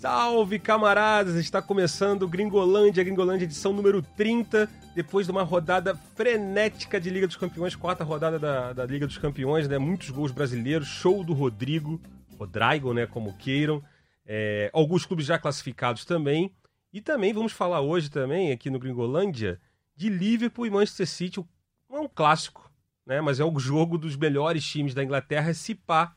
Salve camaradas! Está começando Gringolândia, Gringolândia edição número 30, depois de uma rodada frenética de Liga dos Campeões, quarta rodada da, da Liga dos Campeões, né? Muitos gols brasileiros, show do Rodrigo, Rodrigo, né? Como queiram. É, alguns clubes já classificados também. E também vamos falar hoje também, aqui no Gringolândia, de Liverpool e Manchester City. É um clássico, né? Mas é o jogo dos melhores times da Inglaterra, se pá,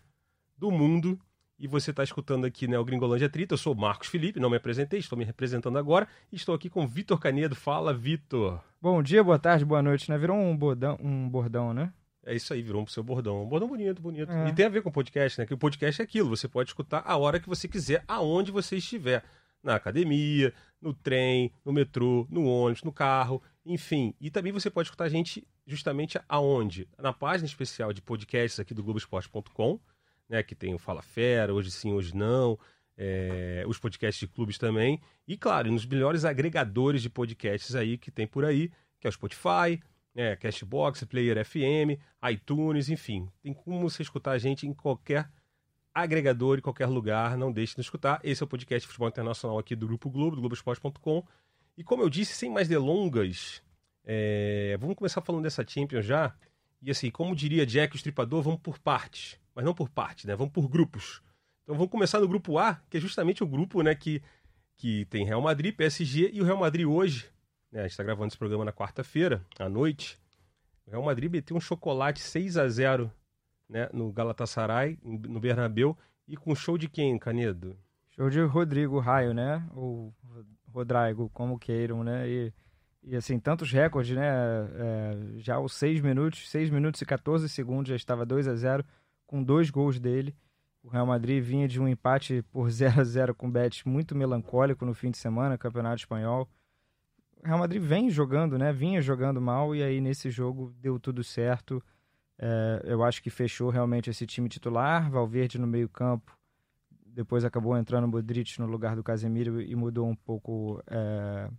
do mundo. E você está escutando aqui né, o Gringolândia 30. Eu sou o Marcos Felipe, não me apresentei, estou me representando agora. E estou aqui com Vitor Canedo. Fala, Vitor. Bom dia, boa tarde, boa noite, né? Virou um bordão, um bordão né? É isso aí, virou um seu bordão. Um bordão bonito, bonito. É. E tem a ver com o podcast, né? Que o podcast é aquilo, você pode escutar a hora que você quiser, aonde você estiver. Na academia, no trem, no metrô, no ônibus, no carro, enfim. E também você pode escutar a gente justamente aonde? Na página especial de podcasts aqui do Globoesporte.com né? Que tem o Fala Fera, hoje sim, hoje não. É, os podcasts de clubes também. E, claro, nos melhores agregadores de podcasts aí que tem por aí, que é o Spotify, né, Castbox, Player FM, iTunes, enfim. Tem como você escutar a gente em qualquer agregador, em qualquer lugar. Não deixe de escutar. Esse é o podcast futebol internacional aqui do Grupo Globo, do Globoesporte.com. E como eu disse, sem mais delongas, é, vamos começar falando dessa Champions já. E assim, como diria Jack o Estripador, vamos por partes mas não por parte, né? Vamos por grupos. Então vamos começar no grupo A, que é justamente o grupo, né, que, que tem Real Madrid, PSG e o Real Madrid hoje, né? A gente está gravando esse programa na quarta-feira, à noite. O Real Madrid meteu um chocolate 6 a 0 né, no Galatasaray, no Bernabéu, e com show de quem, Canedo? Show de Rodrigo Raio, né? Ou Rodrigo, como queiram, né? E, e assim, tantos recordes, né? É, já os 6 minutos, 6 minutos e 14 segundos já estava 2 a 0 com dois gols dele. O Real Madrid vinha de um empate por 0 a 0 com o Betis muito melancólico no fim de semana, Campeonato Espanhol. O Real Madrid vem jogando, né? Vinha jogando mal e aí nesse jogo deu tudo certo. É, eu acho que fechou realmente esse time titular. Valverde no meio-campo. Depois acabou entrando o Modric no lugar do Casemiro e mudou um pouco. É,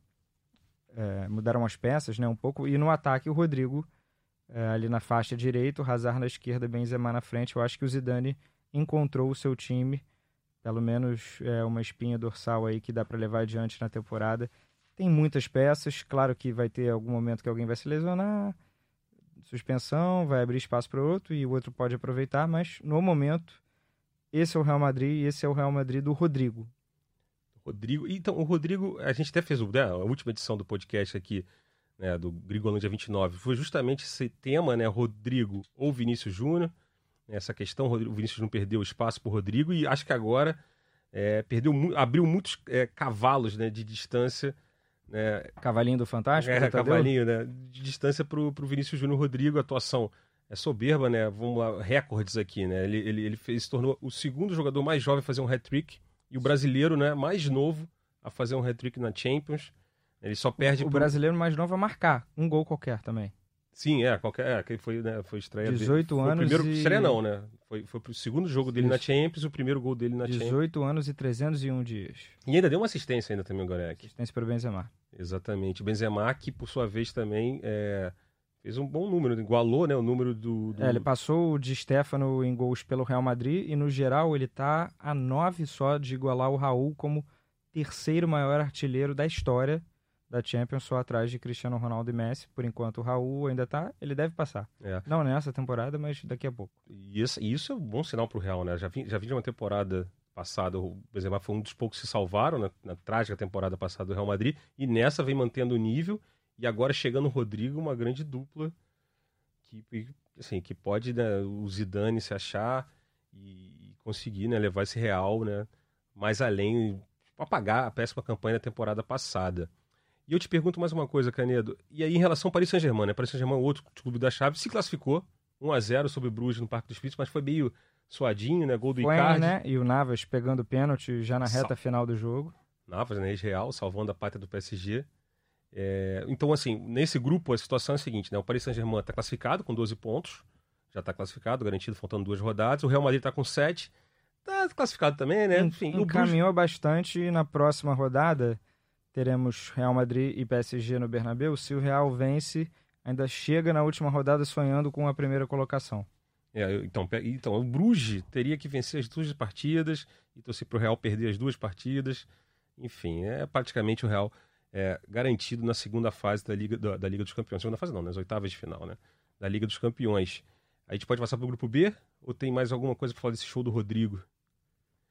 é, mudaram as peças, né? Um pouco. E no ataque o Rodrigo ali na faixa direita, o Hazard na esquerda, Benzema na frente. Eu acho que o Zidane encontrou o seu time, pelo menos é, uma espinha dorsal aí que dá para levar adiante na temporada. Tem muitas peças, claro que vai ter algum momento que alguém vai se lesionar, suspensão, vai abrir espaço para outro e o outro pode aproveitar, mas no momento esse é o Real Madrid e esse é o Real Madrid do Rodrigo. Rodrigo, então o Rodrigo, a gente até fez né, a última edição do podcast aqui né, do Grigolândia 29, foi justamente esse tema, né, Rodrigo ou Vinícius Júnior, né, essa questão, o Vinícius não perdeu espaço para o Rodrigo e acho que agora é, perdeu, abriu muitos é, cavalos né, de distância. Né, cavalinho do Fantástico? É, cavalinho, né, de distância para o Vinícius Júnior Rodrigo, atuação é soberba, né, vamos lá, recordes aqui, né, ele, ele, ele fez, se tornou o segundo jogador mais jovem a fazer um hat-trick e o brasileiro, né, mais novo a fazer um hat-trick na Champions, ele só perde. O, o brasileiro mais novo a marcar um gol qualquer também. Sim, é, qualquer. É, que foi, né, foi estreia 18 dele. anos. O primeiro, e... estreia não, né? Foi, foi pro segundo jogo dele Isso. na Champions, o primeiro gol dele na 18 Champions. 18 anos e 301 dias. E ainda deu uma assistência ainda também o Gorek. Assistência para o Benzema. Exatamente. O Benzema, que por sua vez também é, fez um bom número, igualou né, o número do, do... É, ele passou o de Stefano em gols pelo Real Madrid e no geral ele tá a 9 só de igualar o Raul como terceiro maior artilheiro da história da Champions só atrás de Cristiano Ronaldo e Messi. Por enquanto o Raul ainda tá, ele deve passar. É. Não nessa temporada, mas daqui a pouco. E isso, isso é um bom sinal pro Real, né? Já vi, já vi de uma temporada passada, o Benzema foi um dos poucos que se salvaram na, na, trágica temporada passada do Real Madrid, e nessa vem mantendo o nível, e agora chegando o Rodrigo, uma grande dupla que, assim, que pode né, o Zidane se achar e conseguir né, levar esse Real né, mais além, apagar a péssima campanha da temporada passada. E eu te pergunto mais uma coisa, Canedo. E aí, em relação ao Paris Saint-Germain, né? Paris Saint-Germain, outro clube da chave, se classificou 1 a 0 sobre o Bruges no Parque dos Espíritos, mas foi meio suadinho, né? Gol do foi, Icardi. né? E o Navas pegando pênalti já na reta Sal... final do jogo. Navas, né? Real, salvando a pátria do PSG. É... Então, assim, nesse grupo a situação é a seguinte, né? O Paris Saint-Germain está classificado com 12 pontos. Já está classificado, garantido, faltando duas rodadas. O Real Madrid está com 7. Está classificado também, né? Enfim, Encaminhou Bruges... bastante e na próxima rodada teremos Real Madrid e PSG no Bernabéu. Se o Real vence, ainda chega na última rodada sonhando com a primeira colocação. É, então, então, o Bruges teria que vencer as duas partidas e torcer para o Real perder as duas partidas. Enfim, é praticamente o Real é, garantido na segunda fase da Liga, da, da, Liga dos Campeões. Segunda fase não, nas oitavas de final, né? Da Liga dos Campeões. A gente pode passar para o grupo B? Ou tem mais alguma coisa para falar desse show do Rodrigo?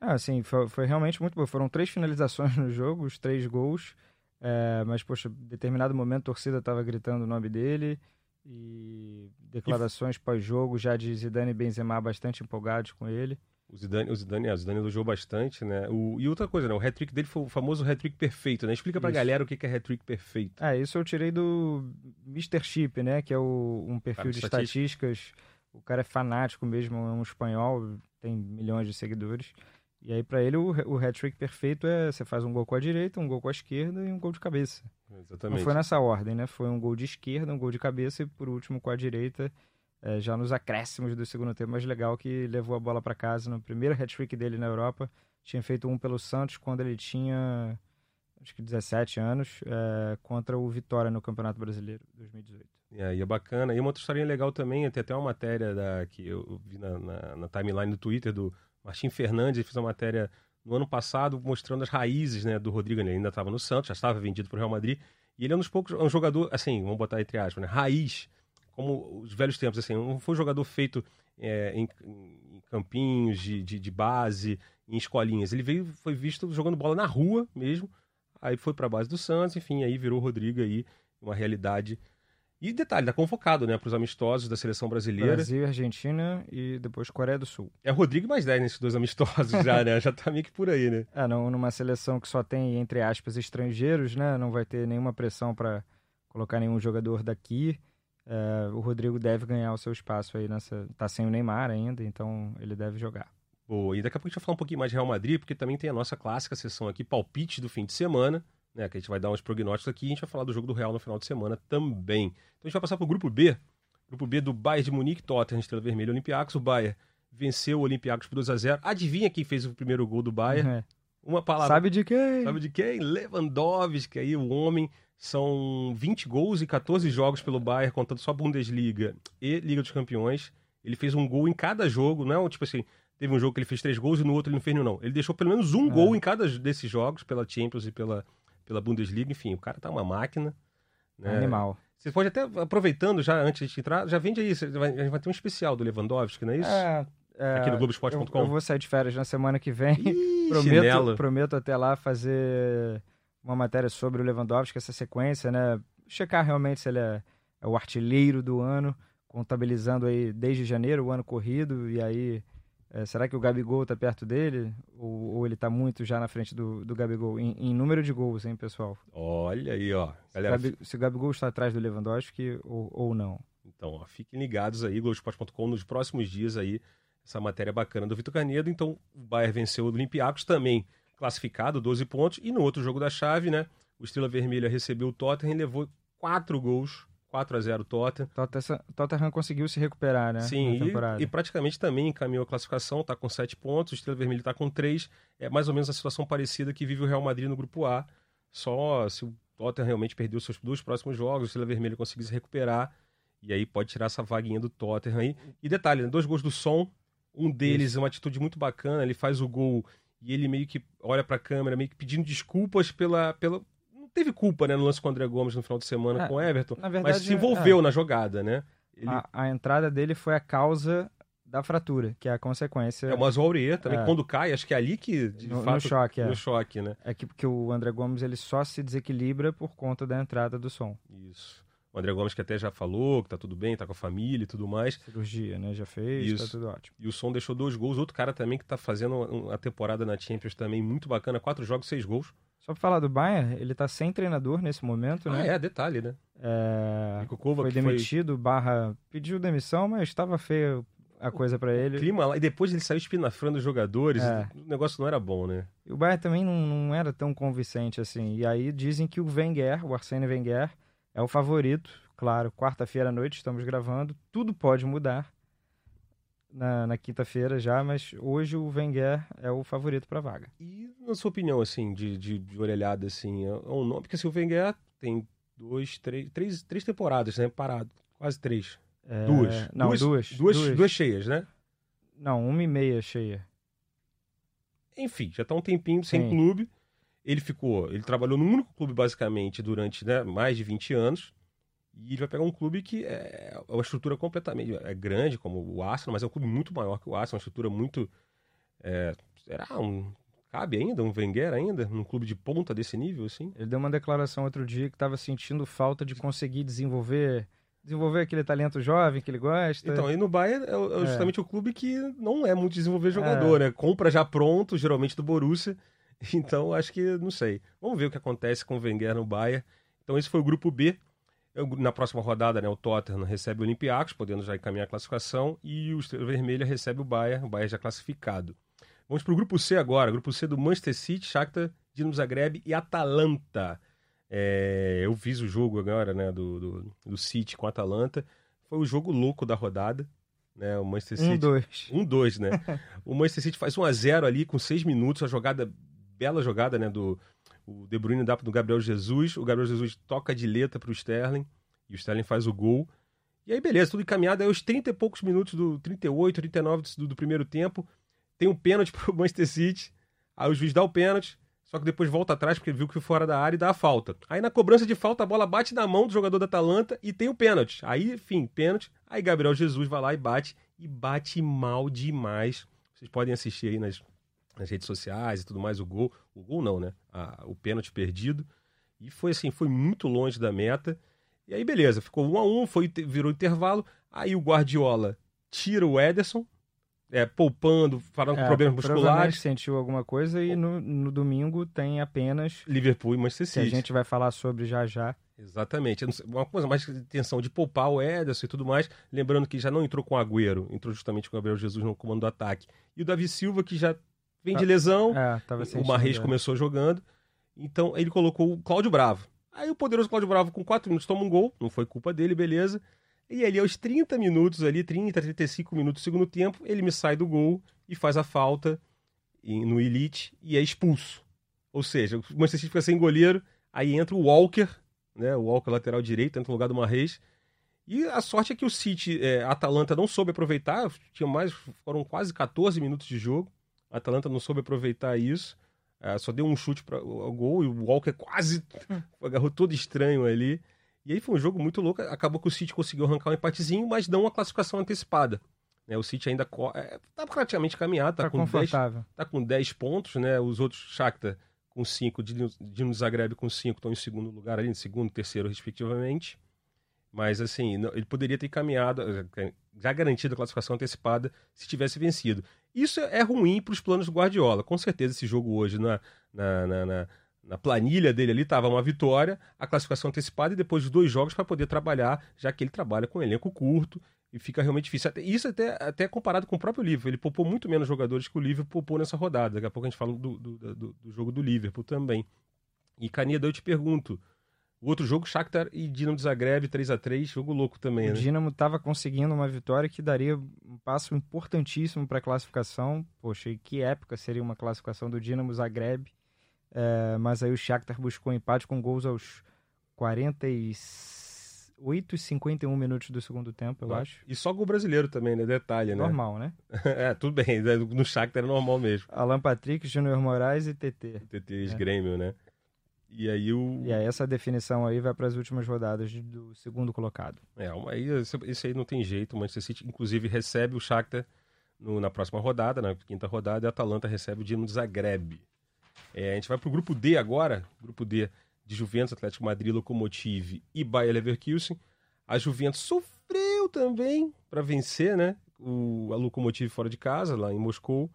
Ah, sim, foi, foi realmente muito bom. Foram três finalizações no jogo, os três gols. É, mas, poxa, em determinado momento a torcida estava gritando o nome dele e declarações pós-jogo já de Zidane e Benzema bastante empolgados com ele. O Zidane, o Zidane, é, o Zidane elogiou bastante, né? O, e outra coisa, né? O hat-trick dele foi o famoso hat-trick perfeito, né? Explica pra isso. galera o que é hat-trick perfeito. É, isso eu tirei do Mr. Chip, né? Que é o, um perfil de estatísticas. O cara é fanático mesmo, é um espanhol, tem milhões de seguidores. E aí, para ele, o, o hat-trick perfeito é você faz um gol com a direita, um gol com a esquerda e um gol de cabeça. Exatamente. Não foi nessa ordem, né? Foi um gol de esquerda, um gol de cabeça e, por último, com a direita, é, já nos acréscimos do segundo tempo. Mais legal que levou a bola para casa no primeiro hat-trick dele na Europa. Tinha feito um pelo Santos quando ele tinha, acho que 17 anos, é, contra o Vitória no Campeonato Brasileiro 2018. É, e é bacana. E uma outra historinha legal também, tem até uma matéria da, que eu vi na, na, na timeline do Twitter do Martim Fernandes fez uma matéria no ano passado mostrando as raízes né, do Rodrigo. Ele ainda estava no Santos, já estava vendido para o Real Madrid. E ele é um dos poucos, é um jogador, assim, vamos botar entre aspas, né, raiz, como os velhos tempos. Assim, não foi um jogador feito é, em, em, campinhos de, de, de, base, em escolinhas. Ele veio, foi visto jogando bola na rua mesmo. Aí foi para a base do Santos, enfim, aí virou o Rodrigo aí, uma realidade e detalhe, tá convocado, né, para os amistosos da seleção brasileira. Brasil, Argentina e depois Coreia do Sul. É Rodrigo mais 10 nesses dois amistosos já, né? Já tá meio que por aí, né? É, não, numa seleção que só tem, entre aspas, estrangeiros, né? Não vai ter nenhuma pressão para colocar nenhum jogador daqui. É, o Rodrigo deve ganhar o seu espaço aí nessa. Tá sem o Neymar ainda, então ele deve jogar. Boa, e daqui a pouco a gente vai falar um pouquinho mais de Real Madrid, porque também tem a nossa clássica sessão aqui, palpite do fim de semana né, que a gente vai dar uns prognósticos aqui e a gente vai falar do jogo do Real no final de semana também. Então a gente vai passar para o grupo B, grupo B do Bayern de Munique, Tottenham, Estrela Vermelha, Olympiacos. O Bayern venceu o Olympiacos por 2 a 0 Adivinha quem fez o primeiro gol do Bayern? É. Uma palavra. Sabe de quem? Sabe de quem? Lewandowski, aí o homem. São 20 gols e 14 jogos pelo Bayern, contando só Bundesliga e Liga dos Campeões. Ele fez um gol em cada jogo, não é tipo assim, teve um jogo que ele fez três gols e no outro ele não fez nenhum, não. Ele deixou pelo menos um é. gol em cada desses jogos, pela Champions e pela, pela Bundesliga, enfim, o cara tá uma máquina. Né? Animal. Você pode até, aproveitando já antes de entrar, já vende aí, a gente vai ter um especial do Lewandowski, não é isso? É, é, Aqui no Globoesporte.com. Eu, eu, vou sair de férias na semana que vem. Ih, prometo, prometo até lá fazer uma matéria sobre o Lewandowski, essa sequência, né? Checar realmente se ele é, é o artilheiro do ano, contabilizando aí desde janeiro, o ano corrido, e aí é, será que o Gabigol está perto dele? Ou, ou ele está muito já na frente do, do Gabigol? Em, em, número de gols, hein, pessoal? Olha aí, ó. Galera... Se, se o Gabigol está atrás do Lewandowski ou, ou não. Então, ó, fiquem ligados aí, Globoesporte.com, nos próximos dias aí, essa matéria bacana do Vitor Canedo. Então, o Bayern venceu o Olympiacos também classificado, 12 pontos. E no outro jogo da chave, né, o Estrela Vermelha recebeu o Tottenham e levou quatro gols 4 a 0 Tottenham. Tottenham conseguiu se recuperar, né? Sim, e, e, praticamente também encaminhou a classificação, está com 7 pontos, o Estrela Vermelha está com 3. É mais ou menos a situação parecida que vive o Real Madrid no grupo A. Só se o Tottenham realmente perdeu seus dois próximos jogos, o Estrela Vermelha conseguir se recuperar, e aí pode tirar essa vaguinha do Tottenham aí. E detalhe, né, dois gols do Som, um deles Isso. é uma atitude muito bacana, ele faz o gol e ele meio que olha para a câmera, meio que pedindo desculpas pela, pela, teve culpa, né, no lance com o André Gomes no final de semana é, com o Everton, verdade, mas se envolveu é, na jogada, né? Ele... A, a, entrada dele foi a causa da fratura, que é a consequência. É o Aurier também, é. quando cai, acho que é ali que, de no, fato, no choque, é. no choque, né? É que porque o André Gomes ele só se desequilibra por conta da entrada do som. Isso. O André Gomes que até já falou que tá tudo bem, tá com a família e tudo mais. Cirurgia, né? Já fez, tá Isso. tá tudo ótimo. E o Som deixou dois gols. Outro cara também que tá fazendo uma temporada na Champions também muito bacana. Quatro jogos, seis gols. Só pra falar do Bayern, ele tá sem treinador nesse momento, né? Ah, é, detalhe, né? É... foi demitido, foi... barra pediu demissão, mas estava feio a coisa para ele. O clima lá, e depois ele saiu espinafrando os jogadores, é. o negócio não era bom, né? E o Bayern também não, não era tão convincente assim. E aí dizem que o Wenger, o Arsene Wenger, é o favorito. Claro, quarta-feira à noite estamos gravando, tudo pode mudar na, na quinta-feira já, mas hoje o Wenger é o favorito para vaga. E na sua opinião, assim, de, de, de orelhada, assim, é um nome, porque se o Wenger tem dois, três, três, três temporadas, né? Parado. Quase três. É, Duas. Não, duas, duas. Duas, duas cheias, né? Não, uma e meia cheia. Enfim, já tá um tempinho sem Sim. clube. Ele ficou, ele trabalhou num único clube basicamente durante né, mais de 20 anos. E ele vai pegar um clube que é uma estrutura completamente é grande, como o Arsenal, mas é um clube muito maior que o Arsenal, uma estrutura muito. É, será um. Cabe ainda um Wenger ainda? Num clube de ponta desse nível, assim? Ele deu uma declaração outro dia que estava sentindo falta de conseguir desenvolver desenvolver aquele talento jovem que ele gosta. Então, e no Bayern é, é justamente o clube que não é muito desenvolver jogador, né? Compra já pronto, geralmente do Borussia. Então, acho que, não sei. Vamos ver o que acontece com o Wenger no Bayern. Então, esse foi o grupo B. Na próxima rodada, né, o Tottenham recebe o Olympiacos, podendo já encaminhar a classificação, e o Estrela Vermelha recebe o Bayern, o Bayern já classificado. Vamos para o grupo C agora, grupo C do Manchester City, Shakhtar, Dinamo Zagreb e Atalanta. É, eu fiz o jogo agora, né, do, do, do City com a Atalanta. Foi o jogo louco da rodada, né, o Manchester um, City... dois. Um, dois, né? o Manchester City faz 1 a 0 ali com seis minutos, a jogada, bela jogada, né? Do o De Bruyne dá pro Gabriel Jesus, o Gabriel Jesus toca de letra pro Sterling, e o Sterling faz o gol. E aí, beleza, tudo encaminhado. Aí, aos 30 e poucos minutos do 38, 39 do, do primeiro tempo, tem um pênalti pro Manchester City. Aí o juiz dá o pênalti, só que depois volta atrás porque viu que foi fora da área e dá a falta. Aí na cobrança de falta, a bola bate na mão do jogador da Atalanta e tem o pênalti. Aí, enfim, pênalti. Aí Gabriel Jesus vai lá e bate, e bate mal demais. Vocês podem assistir aí nas, nas redes sociais e tudo mais o gol. O gol não, né? A- o pênalti perdido. E foi assim, foi muito longe da meta. E aí, beleza, ficou um a um, foi, virou intervalo. Aí o Guardiola tira o Ederson, é, poupando, falando com É, problemas provavelmente musculares. sentiu alguma coisa e no, no domingo tem apenas Liverpool e Manchester que a City. gente vai falar sobre já já. Exatamente. Uma coisa mais intenção de poupar o Ederson e tudo mais. Lembrando que já não entrou com o Agüero, entrou justamente com o Gabriel Jesus no comando do ataque. E o Davi Silva, que já vem de Ah, lesão, É, o. Marreis é. começou jogando. Então ele colocou o Cláudio Bravo. Aí o poderoso Cláudio Bravo, com 4 minutos, toma um gol. Não foi culpa dele, beleza. E ali, aos 30 minutos, ali, 30, 35 minutos do segundo tempo, ele me sai do gol e faz a falta no Elite e é expulso. Ou seja, o Manchester City fica sem goleiro, aí entra o Walker, né? O Walker lateral direito, entra no lugar do Marreis. E a sorte é que o City, é, Atalanta não soube aproveitar, tinha mais, foram quase 14 minutos de jogo. A Atalanta não soube aproveitar isso. É, só deu um chute para o gol e o Walker quase agarrou todo estranho ali. E aí foi um jogo muito louco. Acabou que o City conseguiu arrancar um empatezinho, mas não uma classificação antecipada. Né, o City ainda é, tá praticamente caminhado, tá, Tá com 10 confortável. tá com 10 pontos, né? Os outros, Shakhtar com 5, Dino Zagreb com 5, estão em segundo lugar ali, em segundo, terceiro, respectivamente. Mas, assim, ele poderia ter caminhado, eh, já garantido a classificação antecipada, se tivesse vencido. Isso é ruim para os planos do Guardiola. Com certeza, esse jogo hoje, na, na, na, na- na planilha dele ali, estava uma vitória, a classificação antecipada e depois os dois jogos para poder trabalhar, já que ele trabalha com um elenco curto e fica realmente difícil. Isso até, até comparado com o próprio Liverpool. Ele poupou muito menos jogadores que o Liverpool poupou nessa rodada. Daqui a pouco a gente fala do, do, do- do jogo do Liverpool também. E Caneda, eu te pergunto. O outro jogo, Shakhtar e Dinamo de Zagreb, 3 a 3 jogo louco também, O né? Dinamo estava conseguindo uma vitória que daria um passo importantíssimo para a classificação. Poxa, e que época seria uma classificação do Dinamo Zagreb. É, mas aí o Shakhtar buscou empate com gols aos 48 e 51 minutos do segundo tempo, eu Tá. acho. E só gol brasileiro também, né? Detalhe, né? Normal, né? é, tudo bem. né? No Shakhtar é normal mesmo. Alan Patrick, Júnior Moraes e TT. TT É. Grêmio, né? E aí o... E aí essa definição aí vai para as últimas rodadas do segundo colocado. É, aí, esse, esse aí não tem jeito. O Manchester City, inclusive, recebe o Shakhtar no- na próxima rodada, na quinta rodada, e a Atalanta recebe o Dinamo Zagreb. É, a gente vai pro grupo D agora, grupo D de Juventus, Atlético Madrid, Lokomotiv e Bayer Leverkusen. A Juventus sofreu também para vencer, né? O, a Lokomotiv fora de casa, lá em Moscou.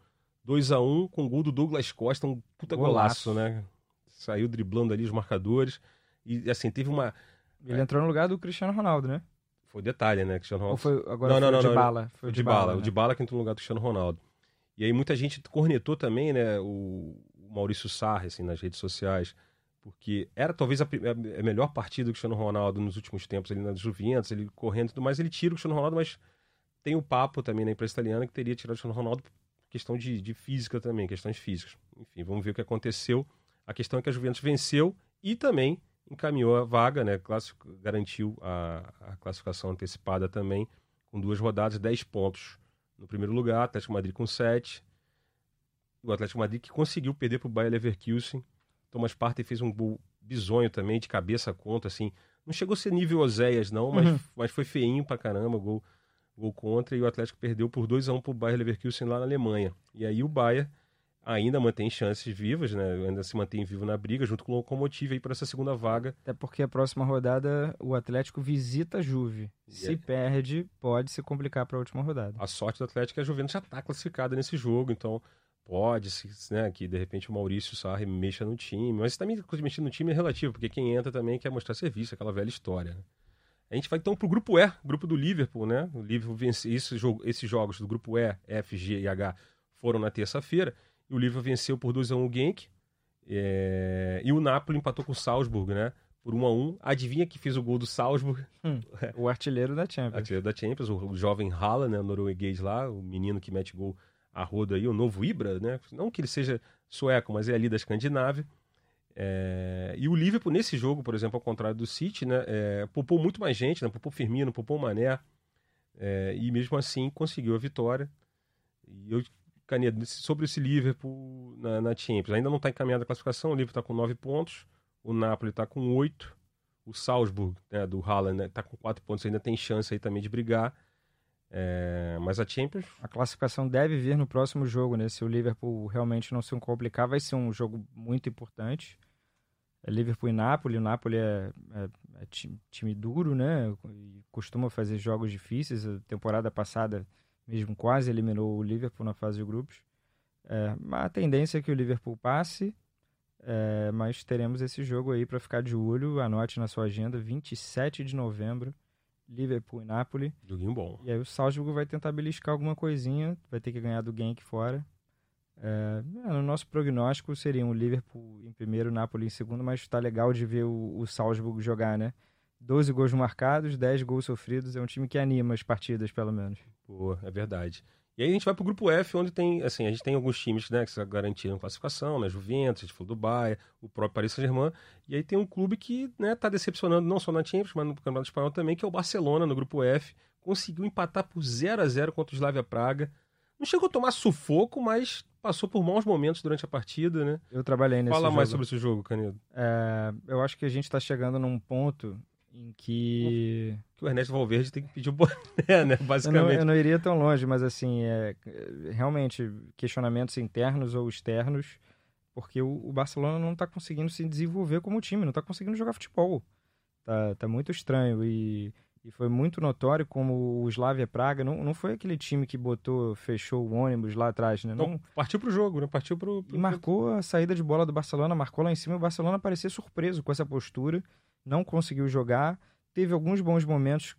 2 a 1 com o gol do Douglas Costa, um puta golaço, Golaço. né? Saiu driblando ali os marcadores. E assim, teve uma. Ele entrou no lugar do Cristiano Ronaldo, né? Foi detalhe, né? Cristiano Ou Ronaldo. foi agora Não, foi não, o não, de não. bala, foi o de bala, o né? de bala que entrou no lugar do Cristiano Ronaldo. E aí muita gente cornetou também, né, o o Maurício Sarri, assim, nas redes sociais, porque era talvez a, a melhor partida do Cristiano Ronaldo nos últimos tempos, ali nas Juventus, ele correndo e tudo mais, ele tira o Cristiano Ronaldo, mas tem o papo também na imprensa italiana que teria tirado o Cristiano Ronaldo por questão de, de física também, questões físicas. Enfim, vamos ver o que aconteceu. A questão é que a Juventus venceu e também encaminhou a vaga, né? Clássico, garantiu a, a classificação antecipada também, com duas rodadas, 10 pontos no primeiro lugar, Atlético Madrid com 7. O Atlético Madrid que conseguiu perder para o Bayer Leverkusen. Thomas Partey fez um gol bizonho também, de cabeça contra, assim. Não chegou a ser nível Oséias, não, mas, uhum. mas foi feinho pra caramba, gol, gol contra. E o Atlético perdeu por 2 a 1 pro Bayer Leverkusen lá na Alemanha. E aí o Bayer ainda mantém chances vivas, né? Ainda se mantém vivo na briga, junto com o Locomotive aí para essa segunda vaga. Até porque a próxima rodada o Atlético visita a Juve. Se perde, pode se complicar para a última rodada. A sorte do Atlético é que a Juventus já está classificada nesse jogo, então pode, né, que de repente o Maurício Sarri mexa no time, mas também mexer no time é relativo, porque quem entra também quer mostrar serviço, aquela velha história. Né? A gente vai então para o grupo E, grupo do Liverpool, né? O Liverpool vence esse jogo, esses jogos do grupo E, F, G e H foram na terça-feira. E o Liverpool venceu por 2 a 1 o Genk. É... E o Napoli empatou com o Salzburg, né? Por 1 a 1 Adivinha que fez o gol do Salzburg? Hum, o artilheiro da Champions. artilheiro da Champions, o, o jovem Haaland, né? O norueguês lá, o menino que mete gol a roda aí, o novo Ibra, né? Não que ele seja sueco, mas é ali da Escandinávia. É... E o Liverpool, nesse jogo, por exemplo, ao contrário do City, né? É... Poupou muito mais gente, né? Poupou Firmino, poupou Mané. É... E mesmo assim conseguiu a vitória. E eu Sobre esse Liverpool na, na Champions. Ainda não está encaminhada a classificação, o Liverpool está com 9 pontos, o Napoli está com 8, o Salzburg, né, do Haaland, está né, com 4 pontos, ainda tem chance aí também de brigar. É, mas a Champions. A classificação deve vir no próximo jogo, né? Se o Liverpool realmente não se complicar, vai ser um jogo muito importante. É Liverpool e Napoli. O Napoli é, é, é time, time, duro, né? E costuma fazer jogos difíceis. A temporada passada mesmo quase eliminou o Liverpool na fase de grupos. É, a tendência é que o Liverpool passe, é, mas teremos esse jogo aí para ficar de olho. Anote na sua agenda, 27 de novembro, Liverpool e Napoli. Joguinho bom. E aí o Salzburg vai tentar beliscar alguma coisinha, vai ter que ganhar do Genk fora. É, é no nosso prognóstico seria um Liverpool em primeiro, Napoli em segundo, mas está legal de ver o, o Salzburg jogar, né? 12 gols marcados, 10 gols sofridos. É um time que anima as partidas, pelo menos. Boa, é verdade. E aí a gente vai pro grupo F, onde tem, assim, a gente tem alguns times, né, que garantiram classificação, né, Juventus, a gente falou do Bayern, o próprio Paris Saint-Germain, e aí tem um clube que, né, tá decepcionando não só na Champions, mas no Campeonato Espanhol também, que é o Barcelona, no grupo F, conseguiu empatar por 0 a 0 contra o Slavia Praga. Não chegou a tomar sufoco, mas passou por maus momentos durante a partida, né? Eu trabalhei nesse Fala jogo. mais sobre esse jogo, Canedo. É, eu acho que a gente está chegando num ponto em que... que o Ernesto Valverde tem que pedir o boné, né? Basicamente. Eu não, eu não iria tão longe, mas assim, é, realmente, questionamentos internos ou externos, porque o, o Barcelona não está conseguindo se desenvolver como time, não está conseguindo jogar futebol. Tá, tá muito estranho e, e foi muito notório como o Slavia Praga não, não foi aquele time que botou, fechou o ônibus lá atrás, né? Não, não partiu pro jogo, né? Partiu pro, pro... E marcou a saída de bola do Barcelona, marcou lá em cima e o Barcelona parecia surpreso com essa postura não conseguiu jogar. Teve alguns bons momentos,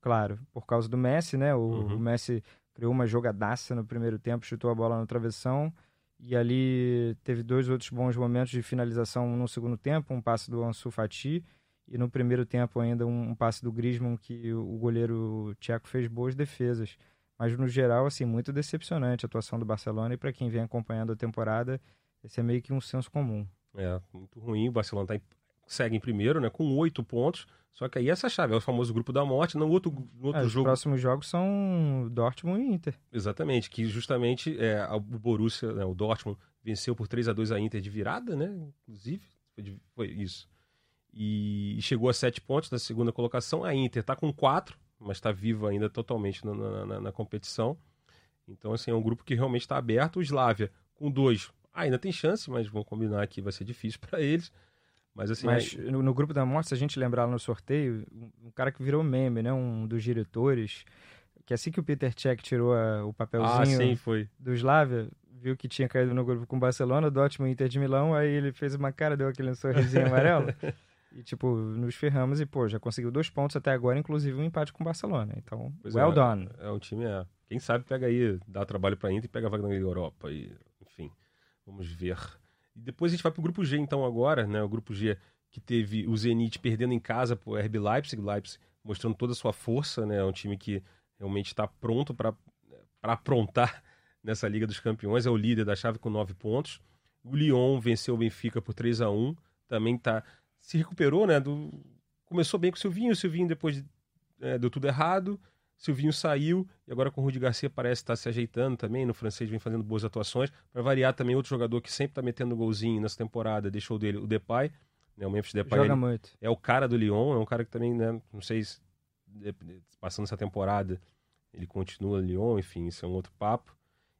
claro, por causa do Messi, né? O, uhum. o Messi criou uma jogadaça no primeiro tempo, chutou a bola no travessão. E ali teve dois outros bons momentos de finalização no segundo tempo, um passe do Ansu Fati e no primeiro tempo ainda um, passe do Griezmann que o goleiro tcheco fez boas defesas. Mas no geral, assim, muito decepcionante a atuação do Barcelona e para quem vem acompanhando a temporada, esse é meio que um senso comum. É, muito ruim. O Barcelona está segue em primeiro, né? Com oito pontos. Só que aí essa chave é o famoso grupo da morte. No outro, no outro é, jogo. Os próximos jogos são Dortmund e Inter. Exatamente, que justamente é, o Borussia, né, o Dortmund, venceu por 3 a 2 a Inter de virada, né? Inclusive, foi, foi isso. E, e chegou a sete pontos da segunda colocação. A Inter está com quatro, mas está viva ainda totalmente na, na, na, na, competição. Então, assim, é um grupo que realmente está aberto. O Slavia, com dois, ainda tem chance, mas vamos combinar que vai ser difícil para eles. Mas assim. Mas aí... no, no, grupo da morte, se a gente lembrar no sorteio, um, um, cara que virou meme, né? Um dos diretores. Que assim que o Peter Cech tirou a, o papelzinho ah, sim, foi. do Slavia, viu que tinha caído no grupo com o Barcelona, Dortmund e Inter de Milão, aí ele fez uma cara, deu aquele sorrisinho amarelo. E, tipo, nos ferramos e, pô, já conseguiu dois pontos até agora, inclusive um empate com o Barcelona. Então, pois well é, done. É um time, é. Quem sabe pega aí, dá trabalho pra Inter e pega a vaga na Europa. E, enfim, vamos ver. E depois a gente vai pro grupo G, então, agora, né? O grupo G que teve o Zenit perdendo em casa para o RB Leipzig, Leipzig mostrando toda a sua força, né? É um time que realmente está pronto para aprontar nessa Liga dos Campeões, é o líder da chave com nove pontos. O Lyon venceu o Benfica por 3 a 1 também está se recuperou, né? Do, começou bem com o Silvinho, o Silvinho depois é, deu tudo errado, Silvinho saiu e agora com o Rudi Garcia parece estar se ajeitando também. No francês vem fazendo boas atuações. Para variar também, outro jogador que sempre está metendo golzinho nessa temporada, deixou dele o Depay. Né, o Memphis Depay Joga muito. é o cara do Lyon, é um cara que também, né, não sei se passando essa temporada ele continua no Lyon, enfim, isso é um outro papo.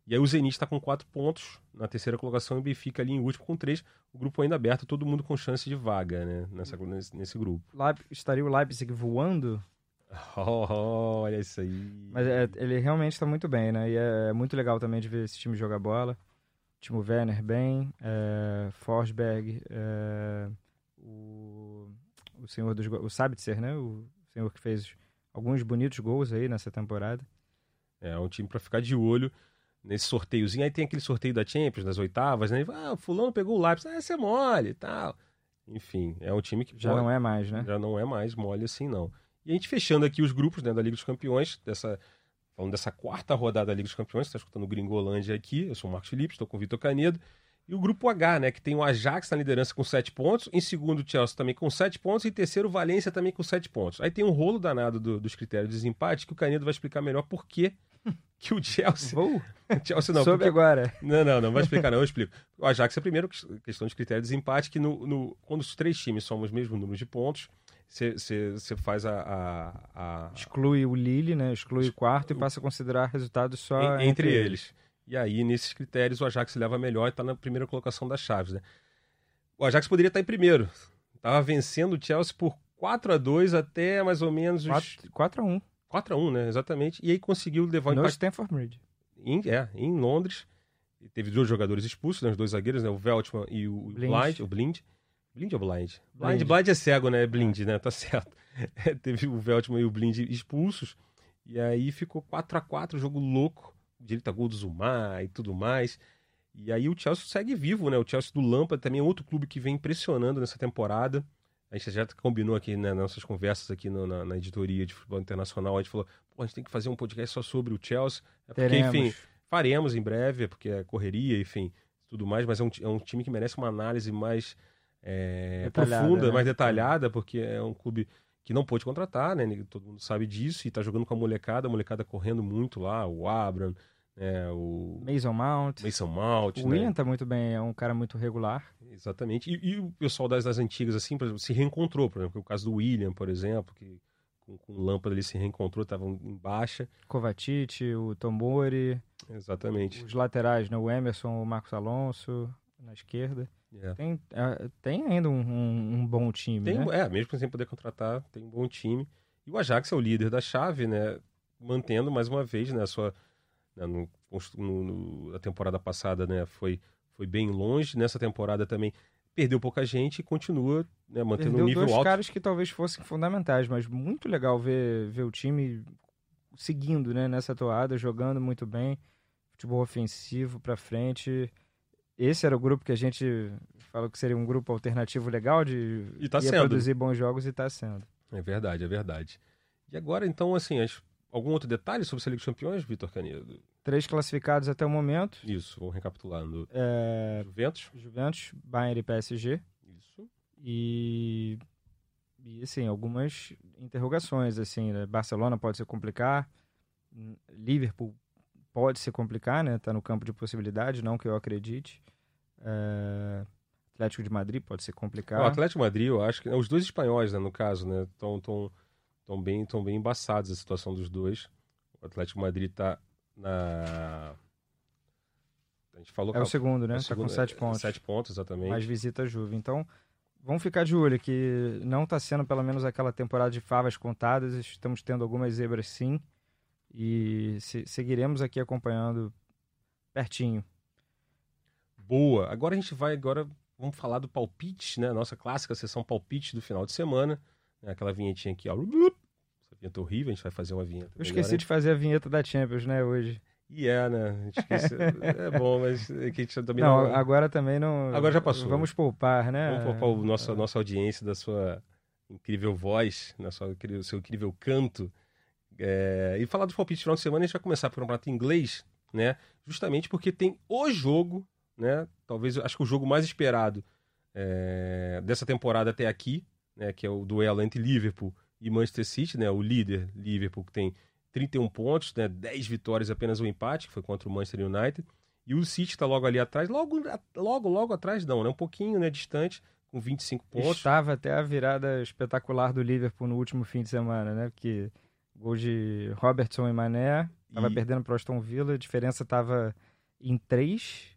E aí o Zenit está com quatro pontos na terceira colocação e o Benfica ali em último com três. O grupo ainda aberto, todo mundo com chance de vaga né, nessa, nesse, nesse grupo. Leip, estaria o Leipzig voando? Oh, olha isso aí. Mas é, ele realmente está muito bem, né? E é, é, muito legal também de ver esse time jogar bola. Timo Werner bem, é, Forsberg, é, o, o senhor dos o Sabitzer, né? O senhor que fez alguns bonitos gols aí nessa temporada. É um time para ficar de olho nesse sorteiozinho. Aí tem aquele sorteio da Champions, das oitavas, né? Ah, fulano pegou o Leipzig, ah, esse é mole e tal. Enfim, é um time que já pode, não é mais, né? Já não é mais mole assim, não. E a gente fechando aqui os grupos né, da Liga dos Campeões, dessa, falando dessa quarta rodada da Liga dos Campeões, você está escutando o Gringolândia aqui, eu sou o Marcos Felipe, estou com o Vitor Canedo. E o grupo H, né, que tem o Ajax na liderança com 7 pontos, em segundo o Chelsea também com 7 pontos e em terceiro o Valência também com 7 pontos. Aí tem um rolo danado do, dos critérios de desempate que o Canedo vai explicar melhor por que que o Chelsea. Vou? Chelsea não. Soube porque... agora. Não, não, não vai explicar, não, eu explico. O Ajax é primeiro questão de critério de desempate, que no, no, quando os três times somam os mesmos números de pontos, você faz a, a, a, Exclui o Lille, né? Exclui o quarto e passa a considerar resultados só en, entre, entre eles. eles. E aí, nesses critérios, o Ajax leva melhor e está na primeira colocação das chaves, né? O Ajax poderia estar em primeiro. Estava vencendo o Chelsea por 4 a 2 até mais ou menos os... 4 a 1 4 a 1 né? Exatamente. E aí conseguiu levar o no empate. Stanford Bridge. Em, é, em Londres. Teve dois jogadores expulsos, né? Os dois zagueiros, né? O Veltman e o Blind. Blind o Blind. Blind ou Blind? Blind, Blind é cego, né? Blind, né? Tá certo. É, teve o Veltman e o Blind expulsos. E aí ficou 4 a 4 jogo louco. Direito a gol do Zumar e tudo mais. E aí o Chelsea segue vivo, né? O Chelsea do Lampa também é outro clube que vem impressionando nessa temporada. A gente já combinou aqui né, nas nossas conversas aqui no, na, na, editoria de futebol internacional. A gente falou, pô, a gente tem que fazer um podcast só sobre o Chelsea. É porque, Teremos. enfim, faremos em breve, porque é correria, enfim, tudo mais. Mas é um, é um time que merece uma análise mais é, profunda, né? mais detalhada, porque é um clube que não pôde contratar, né? Todo mundo sabe disso e tá jogando com a molecada, a molecada correndo muito lá, o Abram, né? o Mason Mount. Mason Mount, O William né? tá muito bem, é um cara muito regular. Exatamente. E, e o pessoal das, das antigas, assim, exemplo, se reencontrou, por exemplo, o caso do William, por exemplo, que com, com lâmpada ele se reencontrou, estavam em baixa. Kovacic, o Tomori. Exatamente. Os laterais, né? O Emerson, o Marcos Alonso na esquerda. É. Tem, é, tem ainda um, um, um bom time, tem, né? É, mesmo sem poder contratar, tem um bom time. E o Ajax é o líder da chave, né? Mantendo mais uma vez, né, a sua... Né, no, no, no, a temporada passada, né, foi, foi bem longe. Nessa temporada também perdeu pouca gente e continua né, mantendo perdeu um nível dois alto. caras que talvez fossem fundamentais, mas muito legal ver, ver o time seguindo né, nessa toada, jogando muito bem, futebol ofensivo para frente esse era o grupo que a gente falou que seria um grupo alternativo legal de e tá produzir bons jogos e está sendo. É verdade, é verdade. E agora, então, assim, algum outro detalhe sobre a Liga dos Campeões, Vitor Canedo? Três classificados até o momento. Isso, vamos recapitulando. É... Juventus. Juventus, Bayern e PSG. Isso. E, e assim, algumas interrogações, assim, né? Barcelona pode se complicar, Liverpool pode se complicar, né? Tá no campo de possibilidade, não que eu acredite. É... Atlético de Madrid pode se complicar. O Atlético de Madrid, eu acho que os dois espanhóis, né, no caso, né, estão tão, tão bem, tão bem embaçados a situação dos dois. O Atlético de Madrid está na a gente falou é o segundo, né? É tá com sete é, pontos. Sete pontos, exatamente. Mais visita a Juve. Então, vamos ficar de olho que não está sendo pelo menos aquela temporada de favas contadas. Estamos tendo algumas zebras sim. E se, seguiremos aqui acompanhando pertinho. Boa. Agora a gente vai agora vamos falar do palpite, né? Nossa clássica sessão palpite do final de semana. Né? Aquela vinhetinha aqui, ó. Essa vinheta horrível, a gente vai fazer uma vinheta. Eu esqueci melhor, de fazer a vinheta da Champions, né, hoje. E é, né? é bom, mas é que a gente também não, não, agora também não. Agora já passou. Vamos poupar, né? Vamos poupar o nosso, a nossa audiência da sua incrível voz, da sua, seu incrível canto. É, e falar dos palpites de final de semana, a gente vai começar pelo campeonato inglês, né? Justamente porque tem o jogo, né? Talvez, acho que o jogo mais esperado é, dessa temporada até aqui, né, que é o duelo entre Liverpool e Manchester City, né, o líder Liverpool que tem 31 pontos, né, 10 vitórias apenas um empate, que foi contra o Manchester United, e o City está logo ali atrás, logo, logo, logo atrás não, né, um pouquinho né, distante, com 25 pontos. Estava até a virada espetacular do Liverpool no último fim de semana, né, porque gol de Robertson e Mané, estava e... perdendo para o Aston Villa, a diferença estava em 3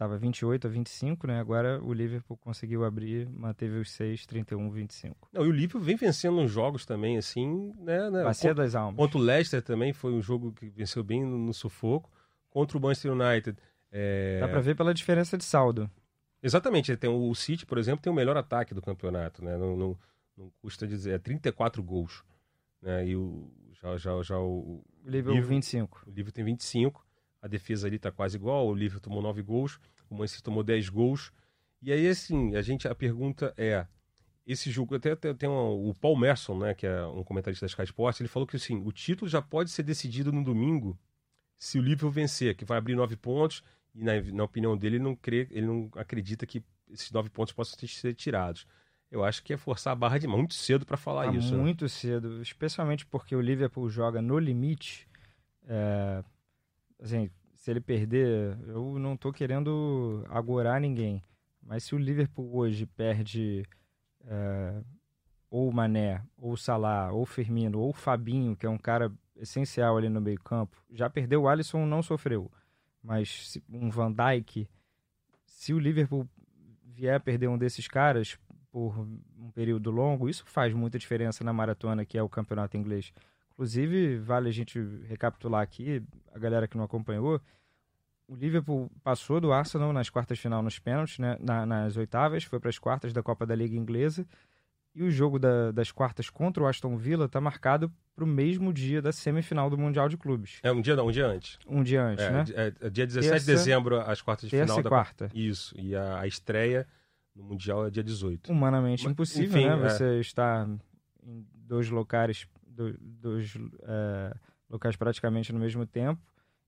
estava 28 a 25, né? Agora o Liverpool conseguiu abrir, manteve os 6, 31, 25. Não, e o Liverpool vem vencendo uns jogos também, assim, né? né? Bacia das almas. Contra o Leicester também foi um jogo que venceu bem no, no sufoco. Contra o Manchester United. É... Dá para ver pela diferença de saldo. Exatamente. Tem o City, por exemplo, tem o melhor ataque do campeonato, né? Não, não, não custa dizer, é 34 gols. Né? E o, já, já, já o, o Liverpool 25. O Liverpool tem 25 a defesa ali está quase igual, o Liverpool tomou 9 gols, o Manchester tomou 10 gols. E aí, assim, a gente, a pergunta é, esse jogo, até, até tem um, o Paul Merson, né, que é um comentarista da Sky Sports, ele falou que, assim, o título já pode ser decidido no domingo se o Liverpool vencer, que vai abrir 9 pontos, e na, na opinião dele, ele não, crê, ele não acredita que esses 9 pontos possam ser tirados. Eu acho que é forçar a barra de muito cedo para falar tá isso. Né? Muito né? cedo, especialmente porque o Liverpool joga no limite. É, assim, se ele perder, eu não estou querendo agorar ninguém, mas se o Liverpool hoje perde é, ou o Mané, ou Salah, ou o Firmino, ou Fabinho, que é um cara essencial ali no meio campo, já perdeu o Alisson, não sofreu, mas um Van Dijk, se o Liverpool vier a perder um desses caras por um período longo, isso faz muita diferença na maratona que é o campeonato inglês. Inclusive, vale a gente recapitular aqui, a galera que não acompanhou, o Liverpool passou do Arsenal nas quartas de final nos pênaltis, né? Na, nas oitavas, foi para as quartas da Copa da Liga Inglesa. E o jogo da, das quartas contra o Aston Villa está marcado para o mesmo dia da semifinal do Mundial de Clubes. É um dia não, um dia antes. Um dia antes, é, né? É, é dia 17 terça, de dezembro, as quartas de final da quarta. Isso. E a, a, estreia no Mundial é dia 18. Humanamente Mas, impossível, enfim, né? É. Você está em dois locais dois é, locais praticamente no mesmo tempo.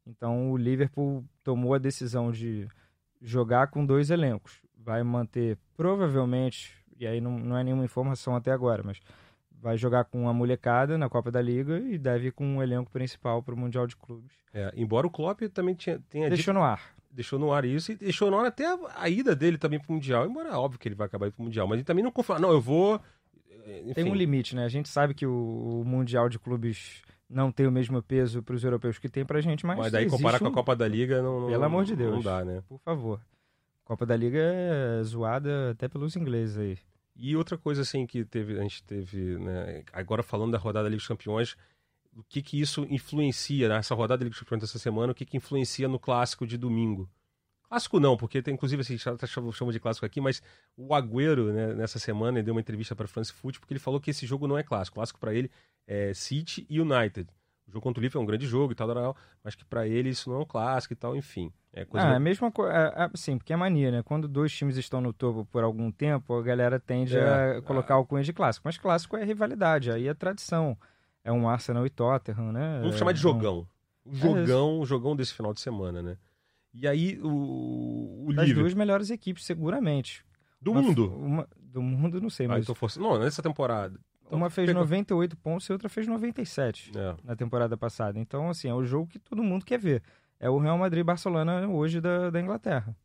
Então o Liverpool tomou a decisão de jogar com dois elencos. Vai manter provavelmente, e aí não, não é nenhuma informação até agora, mas vai jogar com a molecada na Copa da Liga e deve ir com um elenco principal para o Mundial de Clubes. É, embora o Klopp também tinha, tenha deixou dito, no ar. Deixou no ar isso e deixou no ar até a, a ida dele também para o Mundial. Embora é óbvio que ele vai acabar indo para o Mundial, mas ele também não confia. Não, eu vou enfim. Tem um limite, né? A gente sabe que o, o Mundial de Clubes não tem o mesmo peso para os europeus que tem para a gente, mas. Mas daí comparar um... com a Copa da Liga não. Pelo amor de Deus. Não dá, né? Por favor. Copa da Liga é zoada até pelos ingleses aí. E outra coisa assim que teve, a gente teve, né, agora falando da rodada da Liga dos Campeões, o que que isso influencia nessa rodada da Liga dos Campeões dessa semana, o que que influencia no clássico de domingo? Clássico não, porque tem, inclusive, assim, chama de clássico aqui, mas o Agüero, né, nessa semana, ele deu uma entrevista para France Foot, porque ele falou que esse jogo não é clássico. Clássico para ele é City e United. O jogo contra o Liverpool é um grande jogo e tal, mas que para ele isso não é um clássico e tal, enfim. É coisa ah, é a mesma coisa, é, é, sim, porque é mania, né? Quando dois times estão no topo por algum tempo, a galera tende é, a colocar o cunha de clássico. Mas clássico é rivalidade, aí é tradição. É um Arsenal e Tottenham, né? Vamos chamar de é jogão. Um... Jogão, jogão desse final de semana, né? E aí o, o Das Liverpool... duas melhores equipes, seguramente. Do uma, mundo? Uma, do mundo, não sei, ah, mas... Ah, Não, nessa temporada. Então, uma fez 98 pontos e outra fez 97 é. na temporada passada. Então, assim, é o jogo que todo mundo quer ver. É o Real Madrid-Barcelona hoje da, da Inglaterra.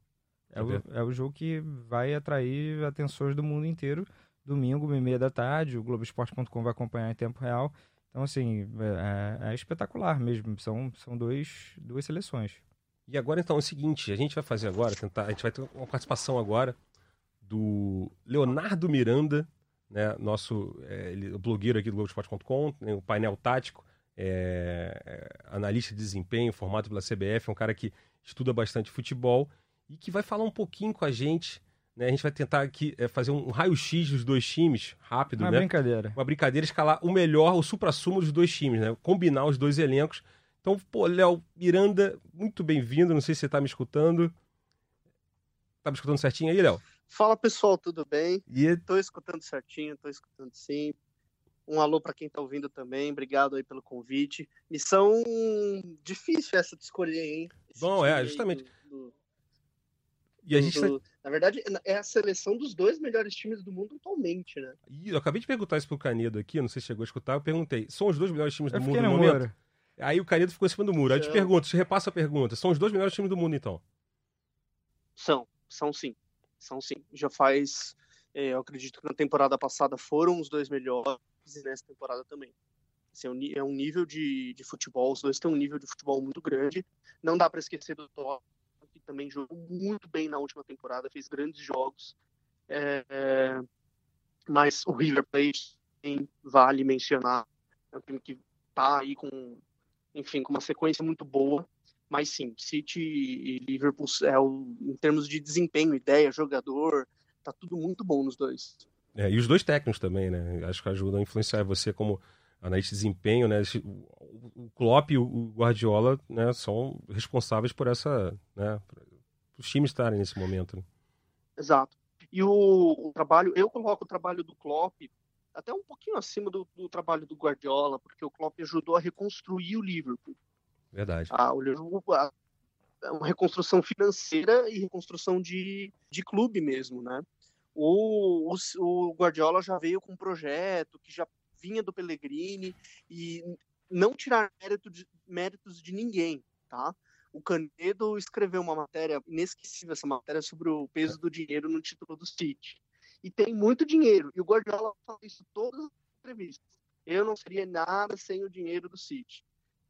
É, é, o, é o jogo que vai atrair atenções do mundo inteiro. Domingo, meia da tarde, o Globoesporte.com vai acompanhar em tempo real. Então, assim, é, é, espetacular mesmo. São, são dois, duas seleções. E agora, então, é o seguinte, a gente vai fazer agora, tentar, a gente vai ter uma participação agora do Leonardo Miranda, né, nosso é, ele, o blogueiro aqui do Globoesporte.com, né, o painel tático, é, é, analista de desempenho, formado pela CBF, é um cara que estuda bastante futebol e que vai falar um pouquinho com a gente. Né, a gente vai tentar aqui é, fazer um raio-x dos dois times, rápido, uma né? brincadeira. Uma brincadeira, escalar o melhor, o supra-sumo dos dois times, né? Combinar os dois elencos então, pô, Léo Miranda, muito bem-vindo. Não sei se você está me escutando. Tá me escutando certinho aí, Léo? Fala pessoal, tudo bem? E... Tô escutando certinho, tô escutando sim. Um alô para quem tá ouvindo também. Obrigado aí pelo convite. Missão difícil essa de escolher, hein? Esse Bom, é, justamente. Do, do... E a gente do... Na verdade, é a seleção dos dois melhores times do mundo atualmente, né? E eu acabei de perguntar isso pro Canedo aqui, não sei se chegou a escutar, eu perguntei, são os dois melhores times eu do mundo no momento? Muro. Aí o Canedo ficou em cima do muro. Aí eu te pergunto, te repassa a pergunta, são os dois melhores times do mundo então? São, são sim. São sim. Já faz, é, eu acredito que na temporada passada foram os dois melhores e nessa temporada também. Assim, é um nível de, de futebol, os dois têm um nível de futebol muito grande. Não dá para esquecer do Top, que também jogou muito bem na última temporada, fez grandes jogos. É, é, mas o River Plate vale mencionar, é um time que tá aí com, enfim, com uma sequência muito boa. Mas sim, City e Liverpool, é o, em termos de desempenho, ideia, jogador, tá tudo muito bom nos dois. É, e os dois técnicos também, né? Acho que ajudam a influenciar você como analista de desempenho, né? O Klopp e o Guardiola, né, são responsáveis por essa, né, os times estarem nesse momento. Né? Exato. E o, o, trabalho, eu coloco o trabalho do Klopp até um pouquinho acima do, do, trabalho do Guardiola, porque o Klopp ajudou a reconstruir o Liverpool. Verdade. Ah, o Liverpool, a, é uma reconstrução financeira e reconstrução de, de clube mesmo, né? O, o, o Guardiola já veio com um projeto que já vinha do Pellegrini e não tirar mérito de, méritos de ninguém, tá? O Canedo escreveu uma matéria inesquecível, essa matéria sobre o peso do dinheiro no título do City. E tem muito dinheiro. E o Guardiola fala isso todas as entrevistas. Eu não seria nada sem o dinheiro do City.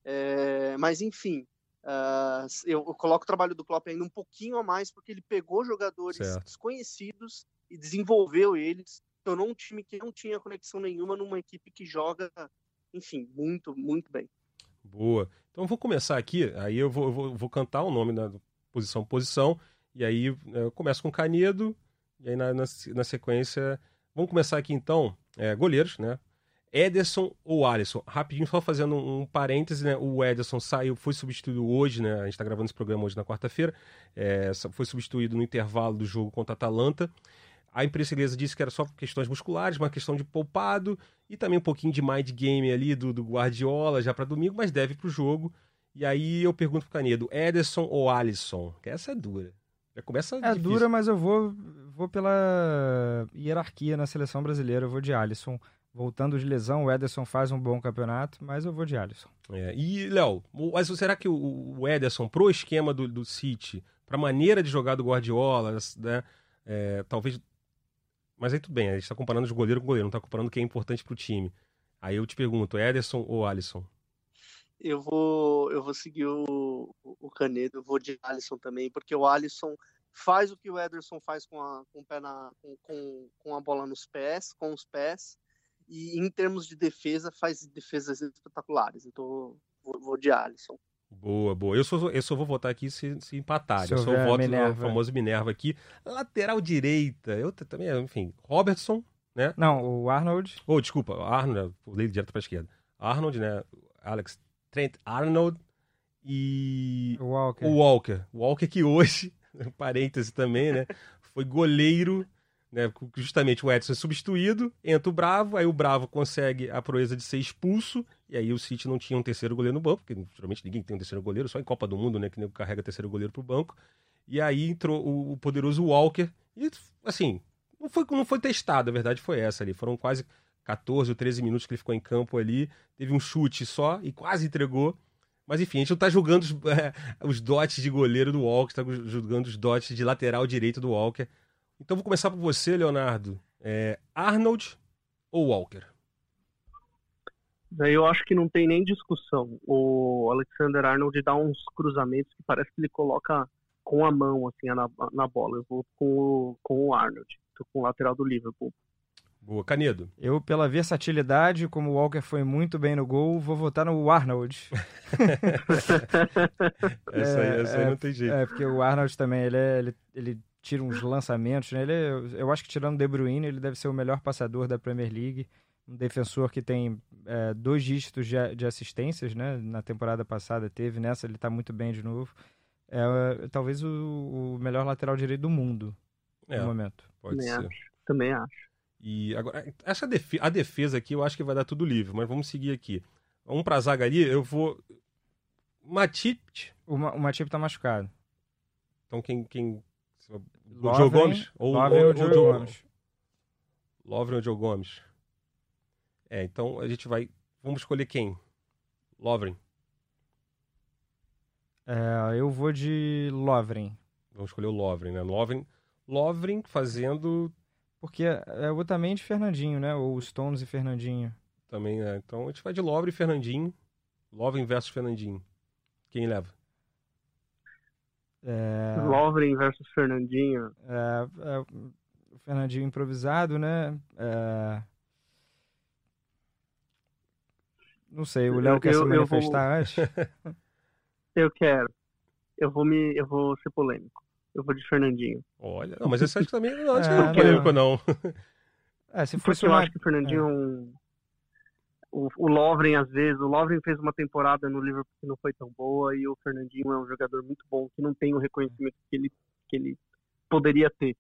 É, mas, enfim, uh, eu, eu, coloco o trabalho do Klopp ainda um pouquinho a mais, porque ele pegou jogadores certo. desconhecidos e desenvolveu eles tornou um time que não tinha conexão nenhuma numa equipe que joga, enfim, muito, muito bem. Boa. Então eu vou começar aqui, aí eu vou, eu vou, vou, cantar o nome da posição posição, e aí né, eu começo com Canedo, e aí na, na, na sequência. Vamos começar aqui então, é, goleiros, né? Ederson ou Alisson? Rapidinho, só fazendo um, um parêntese, né? O Ederson saiu, foi substituído hoje, né? A gente está gravando esse programa hoje na quarta-feira. É, foi substituído no intervalo do jogo contra a Atalanta. A imprensa inglesa disse que era só questões musculares, uma questão de poupado e também um pouquinho de mind game ali do, do Guardiola já para domingo, mas deve para o jogo. E aí eu pergunto pro Canedo, Ederson ou Alisson? Essa é dura. Já começa É difícil. dura, mas eu vou, vou pela hierarquia na seleção brasileira, eu vou de Alisson. Voltando de lesão, o Ederson faz um bom campeonato, mas eu vou de Alisson. É, e, Léo, mas será que o, o Ederson, pro esquema do, do City, pra maneira de jogar do Guardiola, né, é, talvez mas aí tudo bem, a gente está comparando de goleiro com goleiro, não está comparando quem é importante para o time. Aí eu te pergunto, Ederson ou Alisson? Eu vou, eu vou seguir o, o Canedo, eu vou de Alisson também, porque o Alisson faz o que o Ederson faz com a, com, o pé na, com, com, com a bola nos pés, com os pés, e em termos de defesa, faz defesas espetaculares. Então, vou, vou de Alisson. Boa, boa. Eu só, eu só vou votar aqui se, se empatar. Se eu sou o voto Minerva. do famoso Minerva aqui. Lateral direita. Eu também, enfim. Robertson, né? Não, o Arnold. Oh, desculpa. Arnold, pulei direto pra esquerda. Arnold, né? Alex Trent Arnold e. O Walker. O Walker. O Walker que hoje, parêntese também, né? Foi goleiro né? Justamente o Edson é substituído, entra o Bravo, aí o Bravo consegue a proeza de ser expulso, e aí o City não tinha um terceiro goleiro no banco, porque geralmente ninguém tem um terceiro goleiro, só em Copa do Mundo, né? Que nem carrega terceiro goleiro pro banco. E aí entrou o, o poderoso Walker, e assim, não foi, não foi testado, a verdade foi essa ali. Foram quase 14 ou 13 minutos que ele ficou em campo ali, teve um chute só e quase entregou. Mas enfim, a gente não tá julgando os, é, os dotes de goleiro do Walker, tá julgando os dotes de lateral direito do Walker. Então vou começar por você, Leonardo. É Arnold ou Walker? Daí eu acho que não tem nem discussão. O Alexander Arnold dá uns cruzamentos que parece que ele coloca com a mão assim na, na bola. Eu vou com o, com o Arnold, tô com o lateral do Liverpool. Boa, Canedo. Eu, pela versatilidade, como o Walker foi muito bem no gol, vou votar no Arnold. essa, aí, essa aí não tem jeito. É, porque o Arnold também, ele, é, ele, ele tira uns lançamentos. Né? Ele é, eu acho que tirando De Bruyne, ele deve ser o melhor passador da Premier League. Um defensor que tem é, dois dígitos de, de, assistências, né? Na temporada passada teve, nessa ele está muito bem de novo. É talvez o, o melhor lateral direito do mundo é, no momento. Pode Também ser. Acho. Também acho. E agora, essa defesa, a defesa aqui eu acho que vai dar tudo livre, mas vamos seguir aqui. Vamos pra zaga ali, eu vou. Matip. O, o Matip tá machucado. Então quem, quem O Joe Gomes? Ou, Lovren ou, ou, Joe Gomes? Lovren ou Joe Gomes? É, então a gente vai. Vamos escolher quem? Lovren. É, eu vou de Lovren. Vamos escolher o Lovren, né? Lovren, Lovren fazendo. Porque é, é Otamendi e Fernandinho, né? Ou Stones e Fernandinho. Também, né? Então a gente vai de Lovren e Fernandinho. Lovren versus Fernandinho. Quem leva? É... Lovren versus Fernandinho. É, é, o Fernandinho improvisado, né? É... Não sei, o Léo quer eu, se manifestar vou... antes? eu quero. Eu vou me. Eu vou ser polêmico. Eu vou de Fernandinho. Olha, não, mas esse acho que também não, acho é, que não é polêmico, não. É, se fosse Porque uma... eu acho que o Fernandinho é o, o Lovren, às vezes, o Lovren fez uma temporada no Liverpool que não foi tão boa e o Fernandinho é um jogador muito bom que não tem o reconhecimento que ele, que ele poderia ter.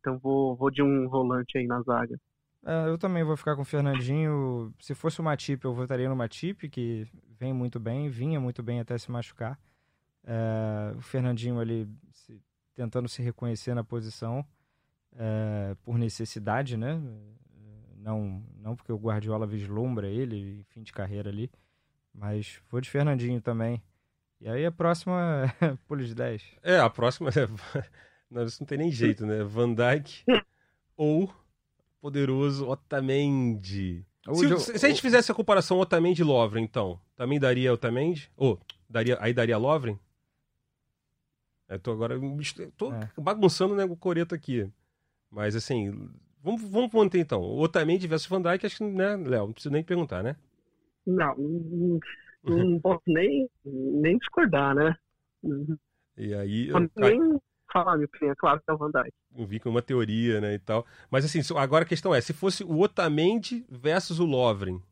Então vou, vou de um volante aí na zaga. É, eu também vou ficar com o Fernandinho. Se fosse o Matip, eu votaria no Matip, que vem muito bem, vinha muito bem até se machucar. É, o Fernandinho ali se, tentando se reconhecer na posição é, por necessidade, né? Não, não porque o Guardiola vislumbra ele, fim de carreira ali, mas vou de Fernandinho também. E aí a próxima é pulo de 10. É, a próxima é. Não, isso não tem nem jeito, né? Van Dijk ou poderoso Otamendi. Se, se, se, a gente fizesse a comparação Otamendi e Lovren, então, também daria Otamendi? Ou, daria, aí daria Lovren? Eu tô agora. Tô é. bagunçando né, o coreto aqui. Mas assim, Vamos, vamos manter então. Otamendi versus Van Dijk, acho que, né, Léo? Não preciso nem perguntar, né? Não, não, posso nem, nem discordar, né? E aí. Eu, nem falar minha opinião, é claro que é o Van Dijk. Eu vi com uma teoria, né, e tal. Mas assim, agora a questão é: se fosse o Otamendi versus o Lovren.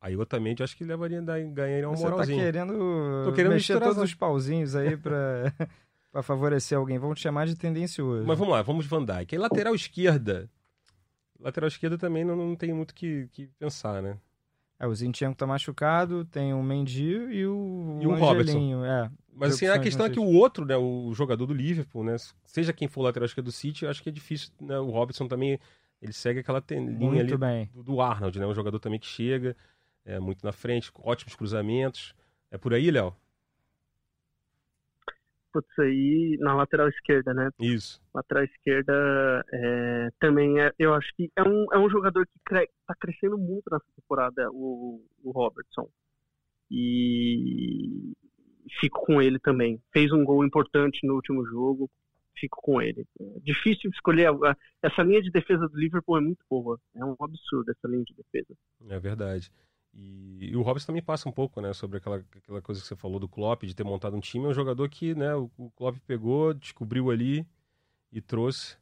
Aí o Otamendi acho que levaria, ganharia uma Você moralzinha. Tá querendo, Tô querendo mexer todos os pauzinhos aí pra. para favorecer alguém. Vamos te chamar de tendencioso. Mas vamos lá, vamos Van Dijk. E lateral esquerda. Lateral esquerda também não, não tem muito que, que pensar, né? É, o Zinchenko tá machucado, tem o Mendy e o, e o, Robertson. É, Mas assim, a questão é que o outro, né, o jogador do Liverpool, né, seja quem for o lateral esquerdo do City, eu acho que é difícil, né, o Robertson também, ele segue aquela linha ali bem. Do, do Arnold, né, um jogador também que chega, é muito na frente, ótimos cruzamentos. É por aí, Léo? putz, aí na lateral esquerda, né? Isso. Lateral esquerda é, também é, eu acho que é um, é um jogador que cre, tá crescendo muito nessa temporada, o, o Robertson. E fico com ele também. Fez um gol importante no último jogo, fico com ele. É difícil escolher. Essa linha de defesa do Liverpool é muito boa. É um absurdo essa linha de defesa. É verdade. E, e, o Robson também passa um pouco, né, sobre aquela, aquela coisa que você falou do Klopp, de ter montado um time. É um jogador que, né, o, o Klopp pegou, descobriu ali e trouxe.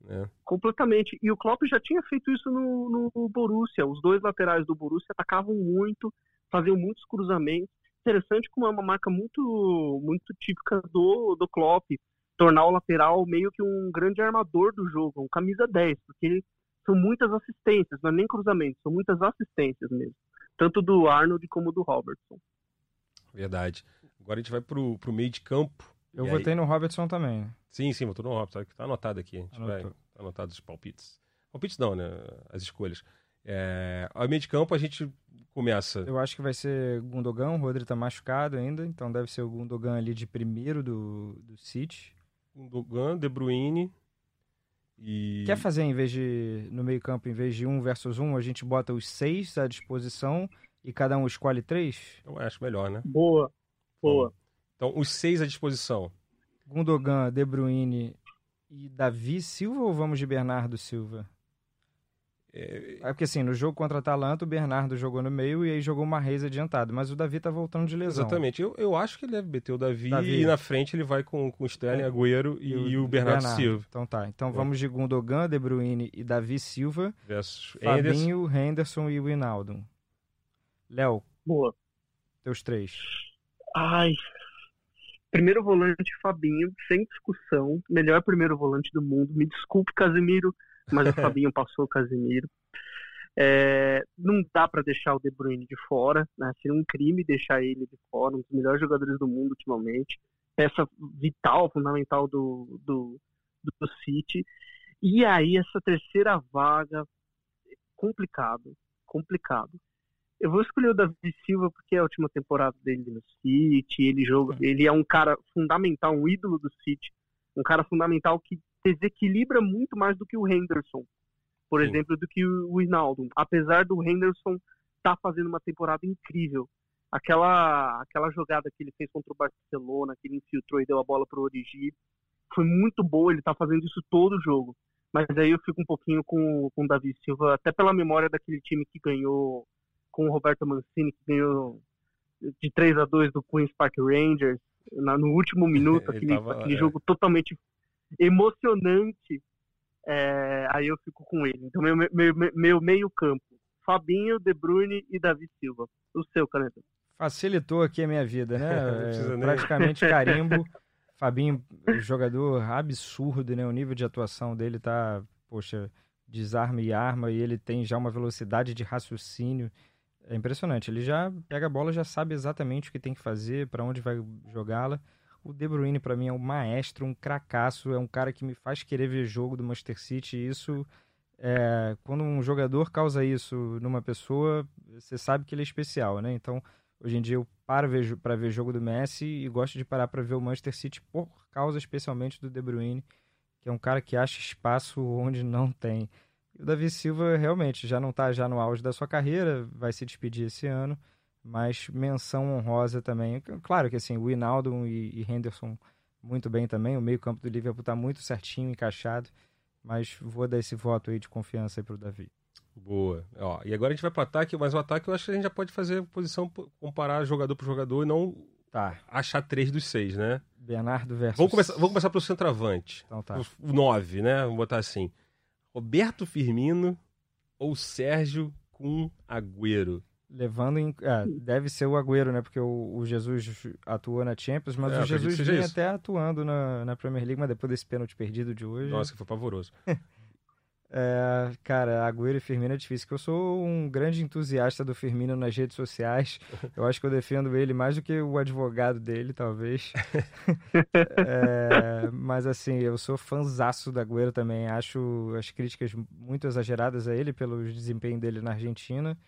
Né? Completamente. E o Klopp já tinha feito isso no, no Borussia. Os dois laterais do Borussia atacavam muito, faziam muitos cruzamentos. Interessante como é uma marca muito, muito típica do, do Klopp. Tornar o lateral meio que um grande armador do jogo, um camisa 10, porque são muitas assistências, não é nem cruzamentos, são muitas assistências mesmo tanto do Arnold como do Robertson. Verdade. Agora a gente vai pro, pro meio de campo. Eu votei aí... no Robertson também. Sim, sim, votou no Robertson. Tá anotado aqui. A gente vai tá anotado os palpites. Palpites não, né? As escolhas. É... Ao meio de campo a gente começa. Eu acho que vai ser Gundogan, o Rodri tá machucado ainda, então deve ser o Gundogan ali de primeiro do, do City. Gundogan, De Bruyne, e... Quer fazer em vez de no meio campo, em vez de um versus um, a gente bota os seis à disposição e cada um escolhe três? Eu acho melhor, né? Boa, boa. Então, os seis à disposição. Gundogan, De Bruyne e Davi Silva ou vamos de Bernardo Silva? É... é porque assim, no jogo contra a Atalanta, o Bernardo jogou no meio e aí jogou uma Reis adiantado, mas o Davi tá voltando de lesão. Exatamente. Eu, eu acho que ele deve meter o Davi, Davi. e na frente ele vai com, com o Sterling, é. Agüero e, e, o Bernardo, Bernardo, Silva. Então tá. Então é. vamos de Gundogan, De Bruyne e Davi Silva. Versus Fabinho, Henderson, Henderson e Winaldo. Léo. Boa. Teus três. Ai. Primeiro volante, Fabinho, sem discussão. Melhor primeiro volante do mundo. Me desculpe, Casemiro mas o Fabinho passou o Casemiro. É, não dá para deixar o De Bruyne de fora, né? seria um crime deixar ele de fora, um dos melhores jogadores do mundo ultimamente. peça vital, fundamental do, do, do City. E aí, essa terceira vaga, complicado, complicado. Eu vou escolher o Davi Silva porque é a última temporada dele no City, ele joga, ele é um cara fundamental, um ídolo do City, um cara fundamental que desequilibra muito mais do que o Henderson, por Sim. exemplo, do que o Wijnaldum. Apesar do Henderson estar tá fazendo uma temporada incrível, aquela aquela jogada que ele fez contra o Barcelona, que ele infiltrou e deu a bola para o Origi, foi muito boa, ele está fazendo isso todo o jogo. Mas aí eu fico um pouquinho com, com o Davi Silva, até pela memória daquele time que ganhou com o Roberto Mancini, que ganhou de 3 a 2 do Queen's Park Rangers, na, no último minuto, aquele, tava, aquele é. jogo totalmente emocionante. É, aí eu fico com ele. Então, meu, meu, meu meio campo, Fabinho, De Bruyne e Davi Silva. O seu, Caneta. Facilitou aqui a minha vida, né? É, praticamente carimbo. Fabinho, jogador absurdo, né? O nível de atuação dele tá, poxa, desarma e arma e ele tem já uma velocidade de raciocínio. É impressionante. Ele já pega a bola, já sabe exatamente o que tem que fazer, para onde vai jogá-la. O De Bruyne para mim é um maestro, um cracaço, é um cara que me faz querer ver jogo do Manchester City. E isso é, quando um jogador causa isso numa pessoa, você sabe que ele é especial, né? Então, hoje em dia eu paro para ver jogo do Messi e gosto de parar para ver o Manchester City por causa especialmente do De Bruyne, que é um cara que acha espaço onde não tem. E o Davi Silva realmente já não está já no auge da sua carreira, vai se despedir esse ano, mas menção honrosa também. Claro que assim, o Hinaldo e, Henderson muito bem também, o meio-campo do Liverpool está muito certinho, encaixado, mas vou dar esse voto aí de confiança para o Davi. Boa. Ó, e agora a gente vai para o ataque, mas o ataque eu acho que a gente já pode fazer posição, comparar jogador por jogador e não tá. achar três dos seis, né? Bernardo versus. Vamos começar, vamos começar pelo centroavante. Então tá. O nove, né? Vamos botar assim. Roberto Firmino ou Sérgio com Agüero? Levando em. É, deve ser o Agüero, né? Porque o, o Jesus atuou na Champions, mas é, o Jesus vinha até atuando na, na Premier League, mas depois desse pênalti perdido de hoje. Nossa, que foi pavoroso. É, cara, Agüero e Firmino é difícil, que eu sou um grande entusiasta do Firmino nas redes sociais. Eu acho que eu defendo ele mais do que o advogado dele, talvez. é, mas assim, eu sou fanzaço do Agüero também. Acho as críticas muito exageradas a ele pelo desempenho dele na Argentina.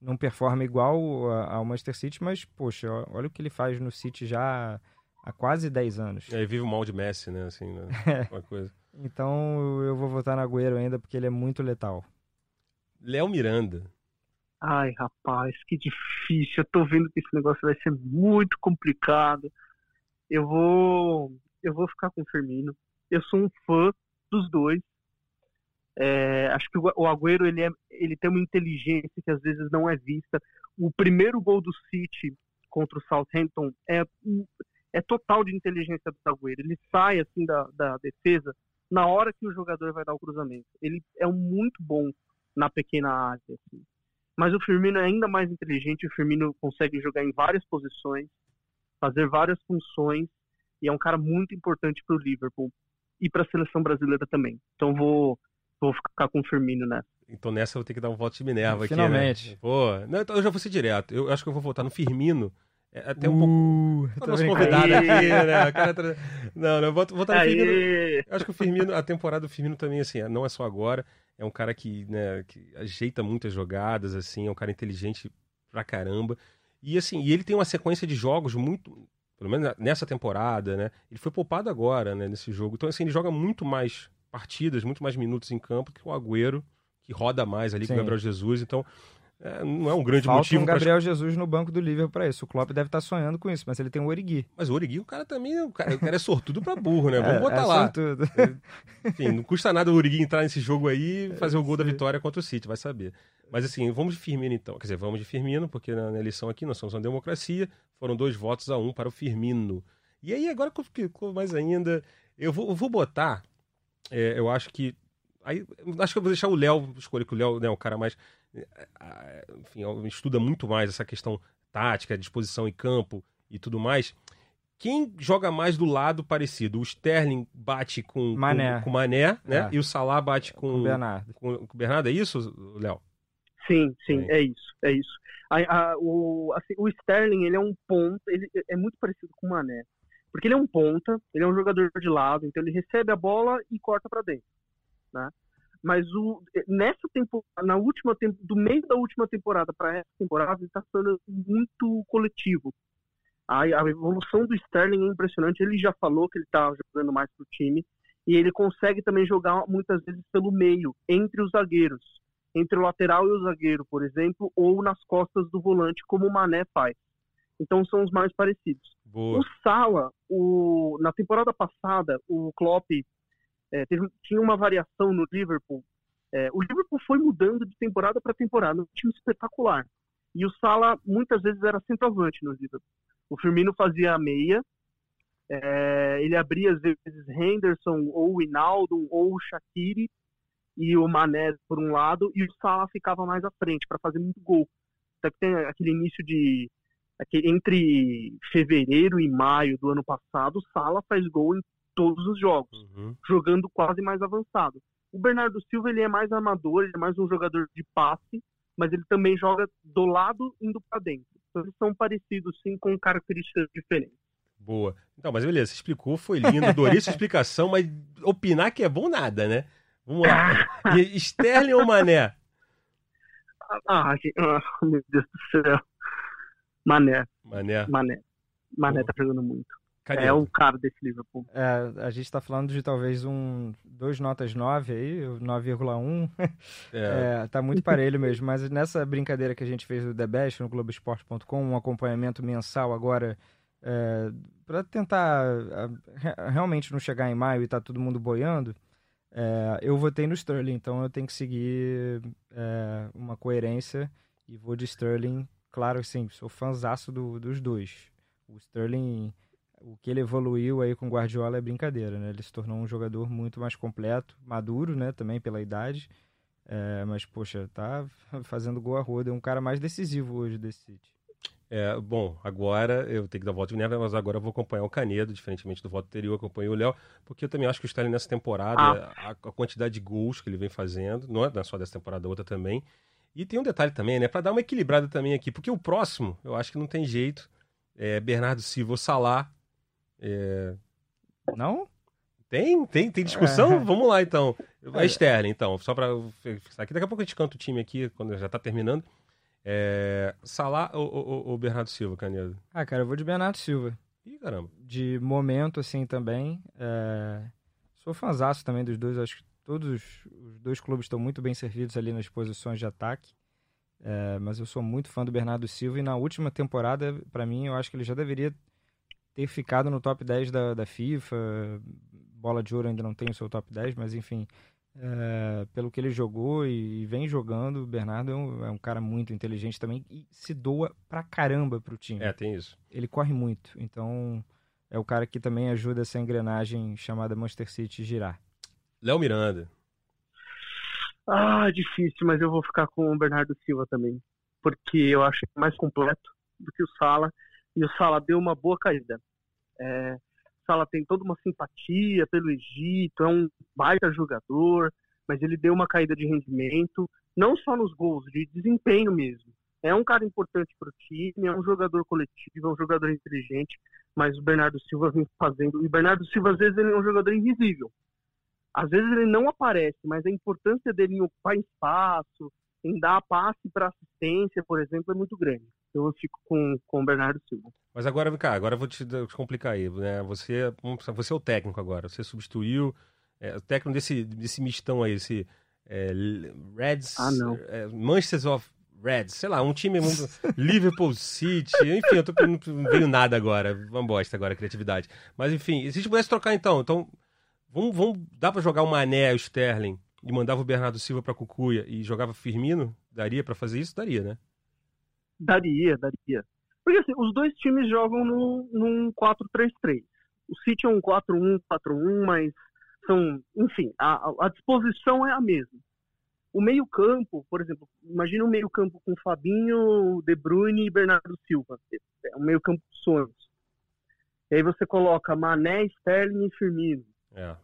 Não performa igual ao Manchester City, mas, poxa, olha o que ele faz no City já há quase 10 anos. É, vive o mal de Messi, né? Assim, né? uma coisa. Então eu vou votar no Agüero ainda porque ele é muito letal. Léo Miranda. Ai, rapaz, que difícil. Eu tô vendo que esse negócio vai ser muito complicado. Eu vou, eu vou ficar com o Firmino. Eu sou um fã dos dois. É, acho que o Agüero ele, é, ele tem uma inteligência que às vezes não é vista. O primeiro gol do City contra o Southampton é, é total de inteligência do Agüero. Ele sai assim da, da defesa na hora que o jogador vai dar o cruzamento. Ele é muito bom na pequena área. Assim. Mas o Firmino é ainda mais inteligente. O Firmino consegue jogar em várias posições, fazer várias funções e é um cara muito importante para o Liverpool e para a seleção brasileira também. Então vou vou ficar com o Firmino nessa. Então nessa eu vou ter que dar um voto de Minerva Finalmente. aqui, né? Pô, não, então eu já vou ser direto. Eu acho que eu vou votar no Firmino é até um uh, pouco. Nosso convidado aqui, né? Cara... Não, não, vou, vou estar no Firmino. Eu acho que o Firmino, a temporada do Firmino também, assim, não é só agora. É um cara que, né, que ajeita muitas jogadas, assim, é um cara inteligente pra caramba. E assim, e ele tem uma sequência de jogos muito. Pelo menos nessa temporada, né? Ele foi poupado agora, né, nesse jogo. Então, assim, ele joga muito mais partidas, muito mais minutos em campo que o Agüero, que roda mais ali Sim. com o Gabriel Jesus. Então, é, não é um grande Falta motivo. um Gabriel pra... Jesus no banco do Liverpool para isso. O Klopp deve estar tá sonhando com isso, mas ele tem o Origui. Mas o Origui, o cara também, o cara, o cara é sortudo para burro, né? Vamos é, botar é lá. Sortudo. É, enfim, não custa nada o Origui entrar nesse jogo aí e fazer o gol da vitória contra o City, vai saber. Mas assim, vamos de Firmino então. Quer dizer, vamos de Firmino, porque na, na eleição aqui nós somos uma democracia. Foram dois votos a um para o Firmino. E aí, agora que ficou mais ainda, eu vou, eu vou botar. É, eu acho que. Aí, acho que eu vou deixar o Léo escolher, que o Léo né, é o cara mais enfim, estuda muito mais essa questão tática, disposição em campo e tudo mais. Quem joga mais do lado parecido? O Sterling bate com Mané, com, com Mané né? É. E o Salah bate com, com Bernardo. Com, com Bernardo, é isso, Léo? Sim, sim, é. é isso, é isso. A, a, o, assim, o Sterling, ele é um ponto, ele é muito parecido com o Mané. Porque ele é um ponta, ele é um jogador de lado, então ele recebe a bola e corta para dentro, né? Mas o, nessa temporada, na última do meio da última temporada para essa temporada, ele está sendo muito coletivo. A, a, evolução do Sterling é impressionante. Ele já falou que ele está jogando mais pro time e ele consegue também jogar muitas vezes pelo meio, entre os zagueiros, entre o lateral e o zagueiro, por exemplo, ou nas costas do volante, como o Mané faz. Então são os mais parecidos. Boa. O Sala, o, na temporada passada, o Klopp é, teve, tinha uma variação no Liverpool. É, o Liverpool foi mudando de temporada para temporada, um time espetacular. E o Sala muitas vezes era centroavante no Liverpool. O Firmino fazia a meia, é, ele abria às vezes Henderson ou Hinaldo ou Shaqiri e o Mané por um lado e o Salah ficava mais à frente para fazer muito gol. Até que tem aquele início de entre fevereiro e maio do ano passado, o Salah faz gol em todos os jogos, uhum. jogando quase mais avançado. O Bernardo Silva ele é mais armador, ele é mais um jogador de passe, mas ele também joga do lado indo para dentro. Então eles são parecidos sim com características diferentes. Boa. Então, mas beleza, você explicou, foi lindo, adorei sua explicação, mas opinar que é bom nada, né? Vamos lá. Sterling ou Mané? Ah, ah, meu Deus do céu. Mané. Mané. Mané. Mané tá jogando muito. É o cara desse Liverpool. É, a gente tá falando de talvez um dois notas 9 aí, 9,1. É. é. tá muito parelho mesmo. Mas nessa brincadeira que a gente fez do The Best no Globoesporte.com, um acompanhamento mensal agora é, para tentar realmente não chegar em maio e tá todo mundo boiando, é, eu votei no Sterling, então eu tenho que seguir é, uma coerência e vou de Sterling. Claro, sim, sou fãzaço do, dos dois. O Sterling, o que ele evoluiu aí com o Guardiola é brincadeira, né? Ele se tornou um jogador muito mais completo, maduro, né? Também pela idade. É, mas, poxa, tá fazendo gol a roda. É um cara mais decisivo hoje desse City. É, bom, agora eu tenho que dar voto de Minerva, mas agora eu vou acompanhar o Canedo, diferentemente do voto anterior, acompanhei o Léo, porque eu também acho que o Sterling nessa temporada, ah. a, a, quantidade de gols que ele vem fazendo, não é só dessa temporada, outra também. E tem um detalhe também, né, para dar uma equilibrada também aqui, porque o próximo, eu acho que não tem jeito, é Bernardo Silva ou Salah. É... Não? Tem, tem, tem discussão? É. Vamos lá então. É Sterling, então, só para fixar aqui. Daqui a pouco a gente canta o time aqui, quando já tá terminando. É... Salah ou, ou, ou, Bernardo Silva, Canedo? Ah, cara, eu vou de Bernardo Silva. Ih, caramba. De momento, assim, também. É... Sou fãzaço também dos dois. Acho que todos os dois clubes estão muito bem servidos ali nas posições de ataque. É... Mas eu sou muito fã do Bernardo Silva. E na última temporada, para mim, eu acho que ele já deveria ter ficado no top 10 da, da FIFA. Bola de ouro ainda não tem o seu top 10, mas enfim, é, pelo que ele jogou e, e, vem jogando, o Bernardo é um, é um, cara muito inteligente também e se doa pra caramba pro time. É, tem isso. Ele corre muito, então é o cara que também ajuda essa engrenagem chamada Manchester City girar. Léo Miranda. Ah, difícil, mas eu vou ficar com o Bernardo Silva também, porque eu acho mais completo do que o Sala e o Sala deu uma boa caída. É, Sala tem toda uma simpatia pelo Egito, é um baita jogador, mas ele deu uma caída de rendimento, não só nos gols, de desempenho mesmo. É um cara importante para o time, é um jogador coletivo, é um jogador inteligente, mas o Bernardo Silva vem fazendo. E o Bernardo Silva, às vezes, ele é um jogador invisível. Às vezes ele não aparece, mas a importância dele em ocupar espaço, em dar passe para assistência, por exemplo, é muito grande. Então eu fico com, com o Bernardo Silva. Mas agora, vem cá, agora eu vou te, te complicar aí. Né? Você, você é o técnico agora. Você substituiu é, o técnico desse, desse mistão aí, esse é, Reds. Ah, não. É, Manchester of Reds, sei lá, um time Liverpool City, enfim, eu tô, não veio nada agora, uma bosta agora, criatividade. Mas enfim, se a gente pudesse trocar então, então vamos, vamos dá para jogar o Mané, o Sterling e mandava o Bernardo Silva para Cucuia e jogava Firmino? Daria para fazer isso? Daria, né? Daria, daria. Porque assim, os dois times jogam no, num 4-3-3. O City é um 4-1-4-1, mas são, enfim, a, a disposição é a mesma. O meio-campo, por exemplo, imagina um meio-campo com Fabinho, De Bruyne e Bernardo Silva. É um meio-campo de sonhos. E aí você coloca Mané, Sterling e Firmino. É.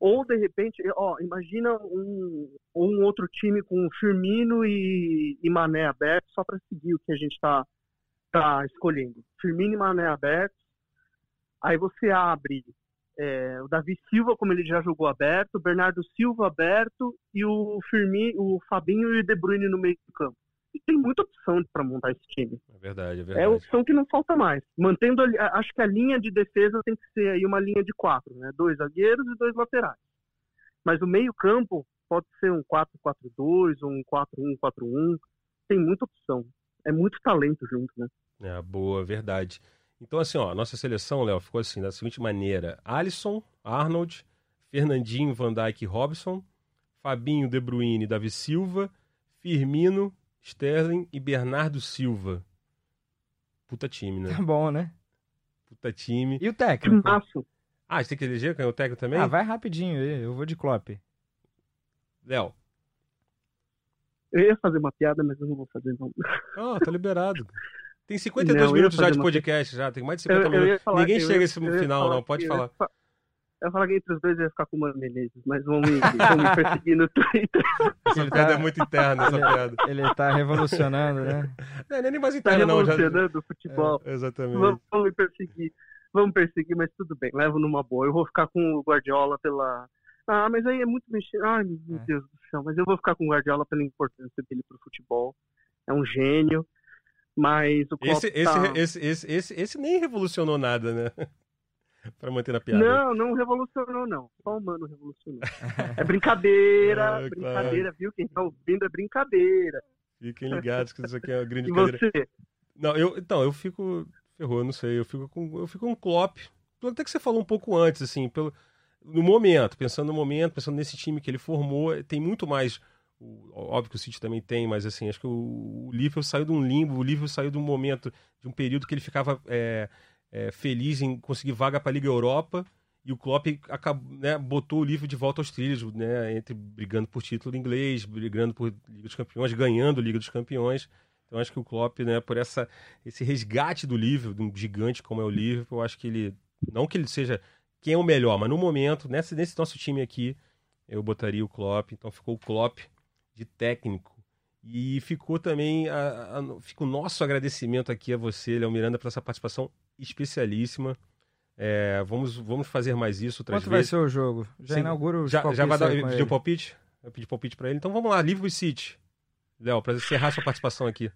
Ou, de repente, ó, imagina um, um outro time com Firmino e, e Mané aberto só para seguir o que a gente está tá escolhendo. Firmino e Mané abertos. Aí você abre é, o Davi Silva, como ele já jogou aberto, o Bernardo Silva aberto e o Firmino, o Fabinho e o De Bruyne no meio do campo. E tem muita opção para montar esse time. É verdade, é É verdade. opção que não falta mais. Mantendo, a- acho que a linha de defesa tem que ser aí uma linha de quatro, né? Dois zagueiros e dois laterais. Mas o meio campo pode ser um 4-4-2, um 4-1-4-1. Tem muita opção. É muito talento junto, né? É, boa, verdade. Então, assim, ó, a nossa seleção, Léo, ficou assim, da seguinte maneira: Alisson, Arnold, Fernandinho, Van Dijk e Robson, Fabinho, De Bruyne, Davi Silva, Firmino, Sterling e Bernardo Silva. Puta time, né? Tá bom, né? Puta time. E o técnico? Timaço. Ah, você tem que eleger o técnico também? Ah, vai rapidinho aí, eu vou de Klopp. Léo. Eu ia fazer uma piada, mas eu não vou fazer não. Ah, tá liberado. Tem 52 Não, eu minutos já de uma- podcast, já. Tem mais de Eu, 50 eu minutos. falar, Ninguém eu chega eu ia final, falar não. Pode que- falar. Eu falar que entre os dois eu ia ficar com o Mano Menezes, mas vão me, vão me perseguir no Twitter. Essa Ele piada tá- é muito interna, essa ele- piada. Ele tá revolucionando, né? Não, não é nem mais Tá interna, não. Já... revolucionando o futebol. É, exatamente. Vão, vão me perseguir. Vão me perseguir, mas tudo bem, levo numa boa. Eu vou ficar com o Guardiola pela. Ah, mas aí é muito mexer. Ai, meu É. Deus do céu. Mas eu vou ficar com o Guardiola pela importância dele pro futebol. É um gênio. Mas o Klopp Esse, esse, tá... esse, esse, esse, esse nem revolucionou nada, né? pra manter na piada. Não, não revolucionou, não. Só o Mano revolucionou. É brincadeira, É, brincadeira, viu? Quem tá ouvindo é brincadeira. Fiquem ligados que isso aqui é uma grande brincadeira. Não, eu, então, eu fico. Ferrou, eu não sei. Eu fico com, eu fico com o Klopp. Até que você falou um pouco antes, assim, pelo, no momento, pensando no momento, pensando nesse time que ele formou, tem muito mais. óbvio que o City também tem, mas assim, acho que o, o Liverpool saiu de um limbo, o Liverpool saiu de um momento, de um período que ele ficava é, é, feliz em conseguir vaga para a Liga Europa. E o Klopp acabou, né, botou o Liverpool de volta aos trilhos, né, entre brigando por título inglês, brigando por Liga dos Campeões, ganhando Liga dos Campeões. Então acho que o Klopp, né, por essa esse resgate do Liverpool, de um gigante como é o Liverpool, eu acho que ele não que ele seja quem é o melhor, mas no momento, nesse, nesse nosso time aqui, eu botaria o Klopp. Então ficou o Klopp de técnico. E ficou também a, a- fica o nosso agradecimento aqui a você, Léo Miranda, por essa participação especialíssima. É, vamos, vamos fazer mais isso outras Quanto vai vezes. ser o jogo? Já Sim. inaugura os Já, já vai dar, pediu ele. palpite? Vai pedir palpite pra ele. Então vamos lá, Liverpool e City. Léo, para encerrar sua participação aqui.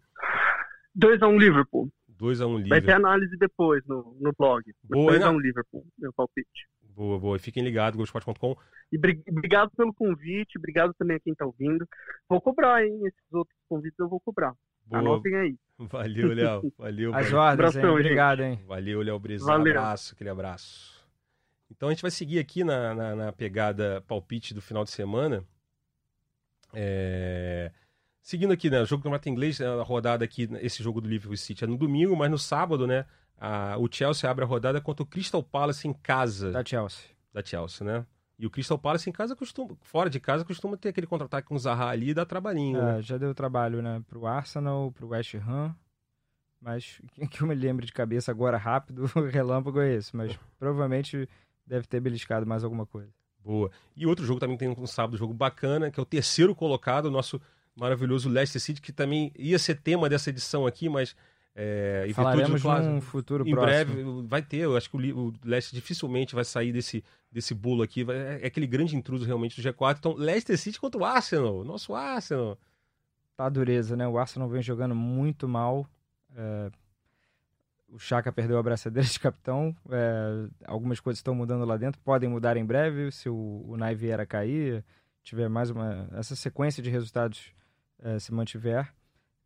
2x1 Liverpool. 2x1 Vai ter Liverpool. análise depois no, no blog. Boa, hein, 2x1 Liverpool, meu palpite. Boa, boa. Fiquem ligados, Globoesporte.com. E bri- obrigado pelo convite, obrigado também a quem tá ouvindo. Vou cobrar, hein? Esses outros convites eu vou cobrar. Boa. Anotem aí. Valeu, Léo. Valeu, As valeu. ordens, hein? Abração. Obrigado, hein? Valeu, Léo Brezão. Abraço, aquele abraço. Então a gente vai seguir aqui na, na, na pegada palpite do final de semana. É, Seguindo aqui, né? O jogo do Campeonato Inglês, a rodada aqui, esse jogo do Liverpool City é no domingo, mas no sábado, né? a- o Chelsea abre a rodada contra o Crystal Palace em casa Da Chelsea. da Chelsea, né? E o Crystal Palace em casa costuma, fora de casa, costuma ter aquele contra-ataque com o Zaha ali e dá trabalhinho, né? É, já deu trabalho, né? Pro Arsenal, pro West Ham. Mas que eu me lembro de cabeça agora rápido, o relâmpago é esse. Mas provavelmente deve ter beliscado mais alguma coisa. Boa. E outro jogo também tem um sábado, um jogo bacana, que é o terceiro colocado, o nosso maravilhoso Leicester City, que também ia ser tema dessa edição aqui, mas é, em virtude Falaremos clássico, num futuro em próximo. breve vai ter. Eu acho que o, o Leicester dificilmente vai sair desse, desse bolo aqui. é, é aquele grande intruso realmente do G4. Então, Leicester City contra o Arsenal, nosso Arsenal. Tá dureza, né? O Arsenal vem jogando muito mal. É, O Chaka perdeu a braçadeira de capitão. É, Algumas coisas estão mudando lá dentro. Podem mudar em breve se o, o Nai vier a cair. Tiver mais uma. Essa sequência de resultados é, se mantiver.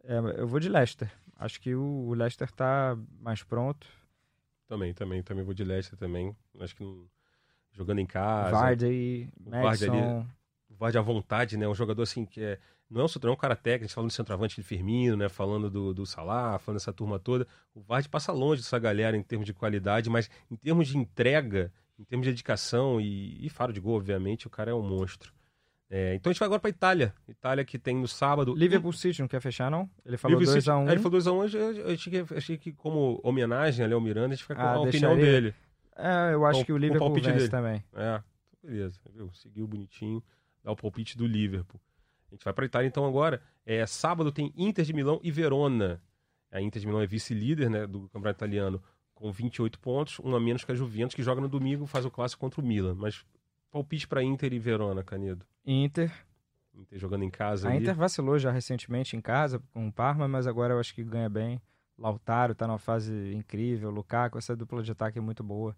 É, eu vou de Leicester. Acho que o, Leicester tá mais pronto. Também, também, também vou de Leicester também. Acho que jogando em casa. Vardy, o Vardy ali- Madison. o Vardy à vontade, né? Um jogador assim que é. Não é um, não é um cara técnico, a gente falando do centroavante de Firmino, né? Falando do, do Salah, falando dessa turma toda. O Vardy passa longe dessa galera em termos de qualidade, mas em termos de entrega, em termos de dedicação e, e faro de gol, obviamente, o cara é um monstro. É, então a gente vai agora pra Itália. Itália que tem no sábado. Liverpool City não quer fechar, não? Ele falou Liverpool 2 City- a 1 É, ele falou 2x1, eu, eu achei, que, achei que como homenagem ali ao Miranda, a gente fica com Ah, a opinião dele. É, eu acho Com- que o Liverpool vence dele. também. É, então beleza, viu? Seguiu bonitinho, dá o palpite do Liverpool. A gente vai para Itália então agora. É, sábado tem Inter de Milão e Verona. A Inter de Milão é vice-líder né, do campeonato italiano com 28 pontos, um a menos que a Juventus, que joga no domingo, faz o clássico contra o Milan. Mas palpite para Inter e Verona, Canedo. Inter. Inter jogando em casa. A ali. Inter vacilou já recentemente em casa com o Parma, mas agora eu acho que ganha bem. Lautaro tá numa fase incrível, Lukaku, essa dupla de ataque é muito boa.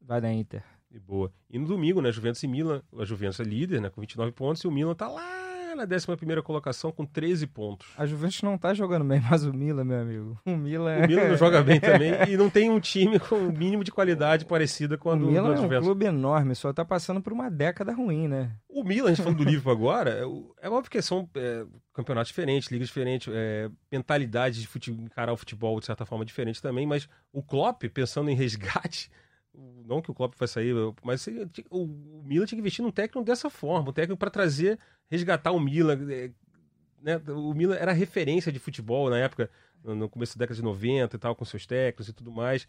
Vai da Inter. E boa. E no domingo, né, Juventus e Milan, a Juventus é líder, né, com 29 pontos, e o Milan tá lá na 11 colocação com 13 pontos. A Juventus não tá jogando bem, mas o Milan, meu amigo. O Milan, o Milan não joga bem também e não tem um time com o mínimo de qualidade parecida com a o do, Milan do Juventus. é um clube enorme, só tá passando por uma década ruim, né? O Milan, a gente falando do Liverpool agora, é, é óbvio que são é, campeonatos diferentes, ligas diferentes, é, mentalidade de futebol, encarar o futebol de certa forma diferente também, mas o Klopp, pensando em resgate, não que o Klopp vai sair, mas o Milan tinha que investir num técnico dessa forma, um técnico para trazer, resgatar o Milan. É, né? O Milan era referência de futebol na época, no começo da década de 90 e tal, com seus técnicos e tudo mais,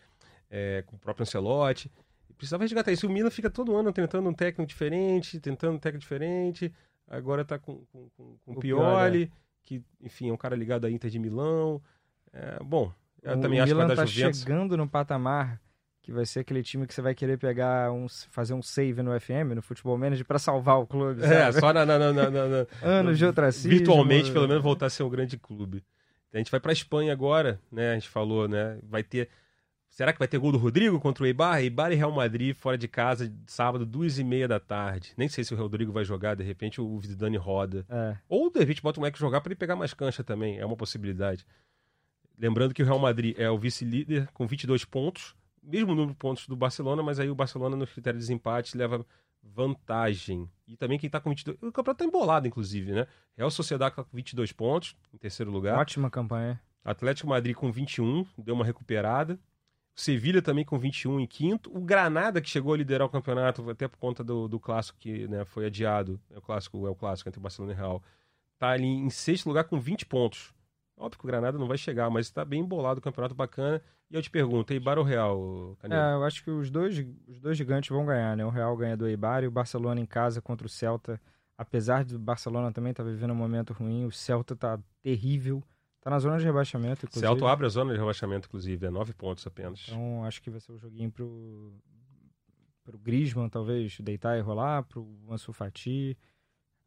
é, com o próprio Ancelotti. Precisava resgatar isso. O Milan fica todo ano tentando um técnico diferente, tentando um técnico diferente. Agora tá com, com, com, com o Pioli, Pioli, que, enfim, é um cara ligado à Inter de Milão. É, bom, eu o também Milan acho que vai tá dar Juventus. chegando no patamar que vai ser aquele time que você vai querer pegar um, fazer um save no FM, no Futebol Manager, para salvar o clube. Sabe? É, só na, na, na, na, anos de ostracismo. Virtualmente, pelo menos, voltar a ser um grande clube. A gente vai para Espanha agora, né? A gente falou, né? Vai ter. Será que vai ter gol do Rodrigo contra o Eibar? Eibar e Real Madrid fora de casa, sábado, duas e meia da tarde. Nem sei se o Rodrigo vai jogar, de repente o Vidani roda. É. Ou de repente bota o moleque jogar para ele pegar mais cancha também, é uma possibilidade. Lembrando que o Real Madrid é o vice-líder com 22 pontos, mesmo número de pontos do Barcelona, mas aí o Barcelona no critério de desempate leva vantagem. E também quem tá com 22... O campeonato tá embolado, inclusive, né? Real Sociedade com 22 pontos, em terceiro lugar. Ótima campanha. Atlético Madrid com 21, deu uma recuperada. Sevilha também com 21 em quinto. O Granada, que chegou a liderar o campeonato, até por conta do, do clássico que né, foi adiado. É o clássico, é o clássico entre Barcelona e Real. Tá ali em sexto lugar com 20 pontos. Óbvio que o Granada não vai chegar, mas está bem embolado o campeonato bacana. E eu te pergunto, Eibar ou Real, Canedo? É, eu acho que os dois, os dois gigantes vão ganhar, né? O Real ganha do Eibar e o Barcelona em casa contra o Celta. Apesar do Barcelona também estar tá vivendo um momento ruim, o Celta tá terrível. Tá na zona de rebaixamento, inclusive. Celta abre a zona de rebaixamento, inclusive, é nove pontos apenas. Então acho que vai ser um joguinho pro, pro Griezmann, talvez, deitar e rolar, pro Ansu Fati,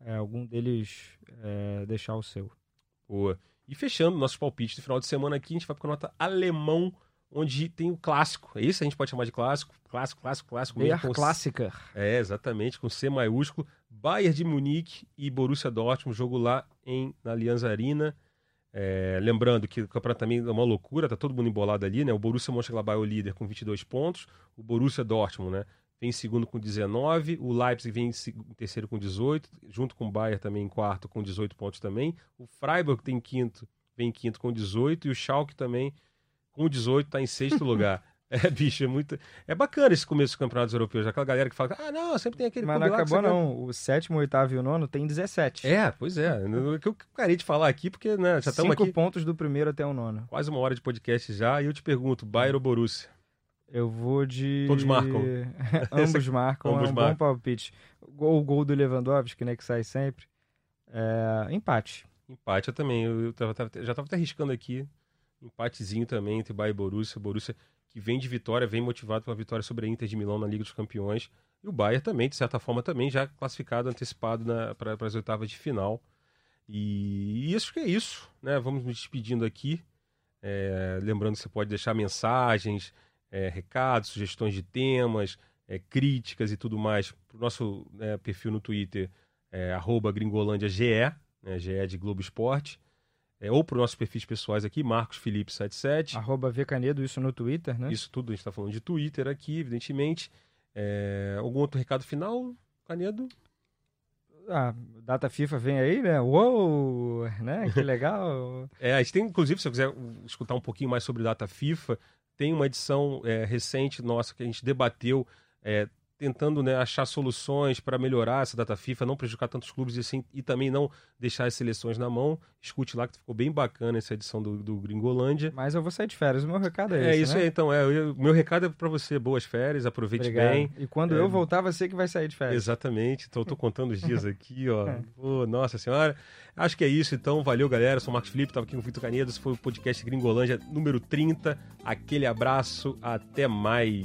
é, algum deles é, deixar o seu. Boa. E fechando nossos palpites do final de semana aqui, a gente vai com a nota alemão, onde tem o clássico. É isso a gente pode chamar de clássico. Clássico, clássico, clássico. Bayer com... clássica. É, exatamente, com C maiúsculo. Bayern de Munique e Borussia Dortmund, jogo lá em, na Allianz Arena. É, lembrando que o campeonato também é uma loucura, tá todo mundo embolado ali, né? O Borussia Mönchengladbach é o líder com 22 pontos, o Borussia Dortmund, né? Vem em segundo com 19, o Leipzig vem em terceiro com 18, junto com o Bayern também em quarto com 18 pontos também. O Freiburg tem quinto, vem em quinto com 18 e o Schalke também com 18 está em sexto lugar. É, bicho, é muito. É bacana esse começo dos campeonatos europeus. Aquela galera que fala, ah, não, sempre tem aquele. Mas não acabou, não. O sétimo, o oitavo e o nono tem 17. É, pois é. O que eu parei de falar aqui, porque né, já estamos aqui. Cinco pontos do primeiro até o nono. Quase uma hora de podcast já. E eu te pergunto, Bayern ou Borussia? Eu vou de. Todos marcam. Ambos marcam. Ambos é um marcam. bom palpite. O gol do Lewandowski, né, que sai sempre. É... Empate. Empate eu também. Eu tava, tava, já estava até arriscando aqui. Empatezinho também entre Bayern e Borussia. Borussia que vem de vitória, vem motivado pela vitória sobre a Inter de Milão na Liga dos Campeões. E o Bayern também, de certa forma, também já classificado, antecipado para as oitavas de final. E, e isso que é isso. Né? Vamos nos despedindo aqui. É, lembrando que você pode deixar mensagens, é, recados, sugestões de temas, é, críticas e tudo mais para o nosso né, perfil no Twitter, é, gringolândiage, né, GE de Globo Esporte, é, ou para os nossos perfis pessoais aqui, Marcos Felipe 77. Arroba Vcanedo, isso no Twitter, né? Isso tudo, a gente está falando de Twitter aqui, evidentemente. É, algum outro recado final, Canedo? A data FIFA vem aí, né? Uou! Né? Que legal! é, a gente tem, inclusive, se você quiser escutar um pouquinho mais sobre data FIFA, tem uma edição é, recente nossa que a gente debateu é, tentando né, achar soluções para melhorar essa data FIFA, não prejudicar tantos clubes e, assim, e também não deixar as seleções na mão. Escute lá que ficou bem bacana essa edição do, do Gringolândia. Mas eu vou sair de férias, o meu recado é, é esse, isso né? aí, então. É, o meu recado é para você, boas férias, aproveite Obrigado. bem. E quando É, eu voltar, você que vai sair de férias. Exatamente, então eu tô contando os dias aqui, ó. Ô, nossa senhora. Acho que é isso, então. Valeu, galera. Eu sou o Marcos Felipe, tava aqui com o Vitor Canedo. Esse foi o podcast Gringolândia número 30. Aquele abraço, até mais.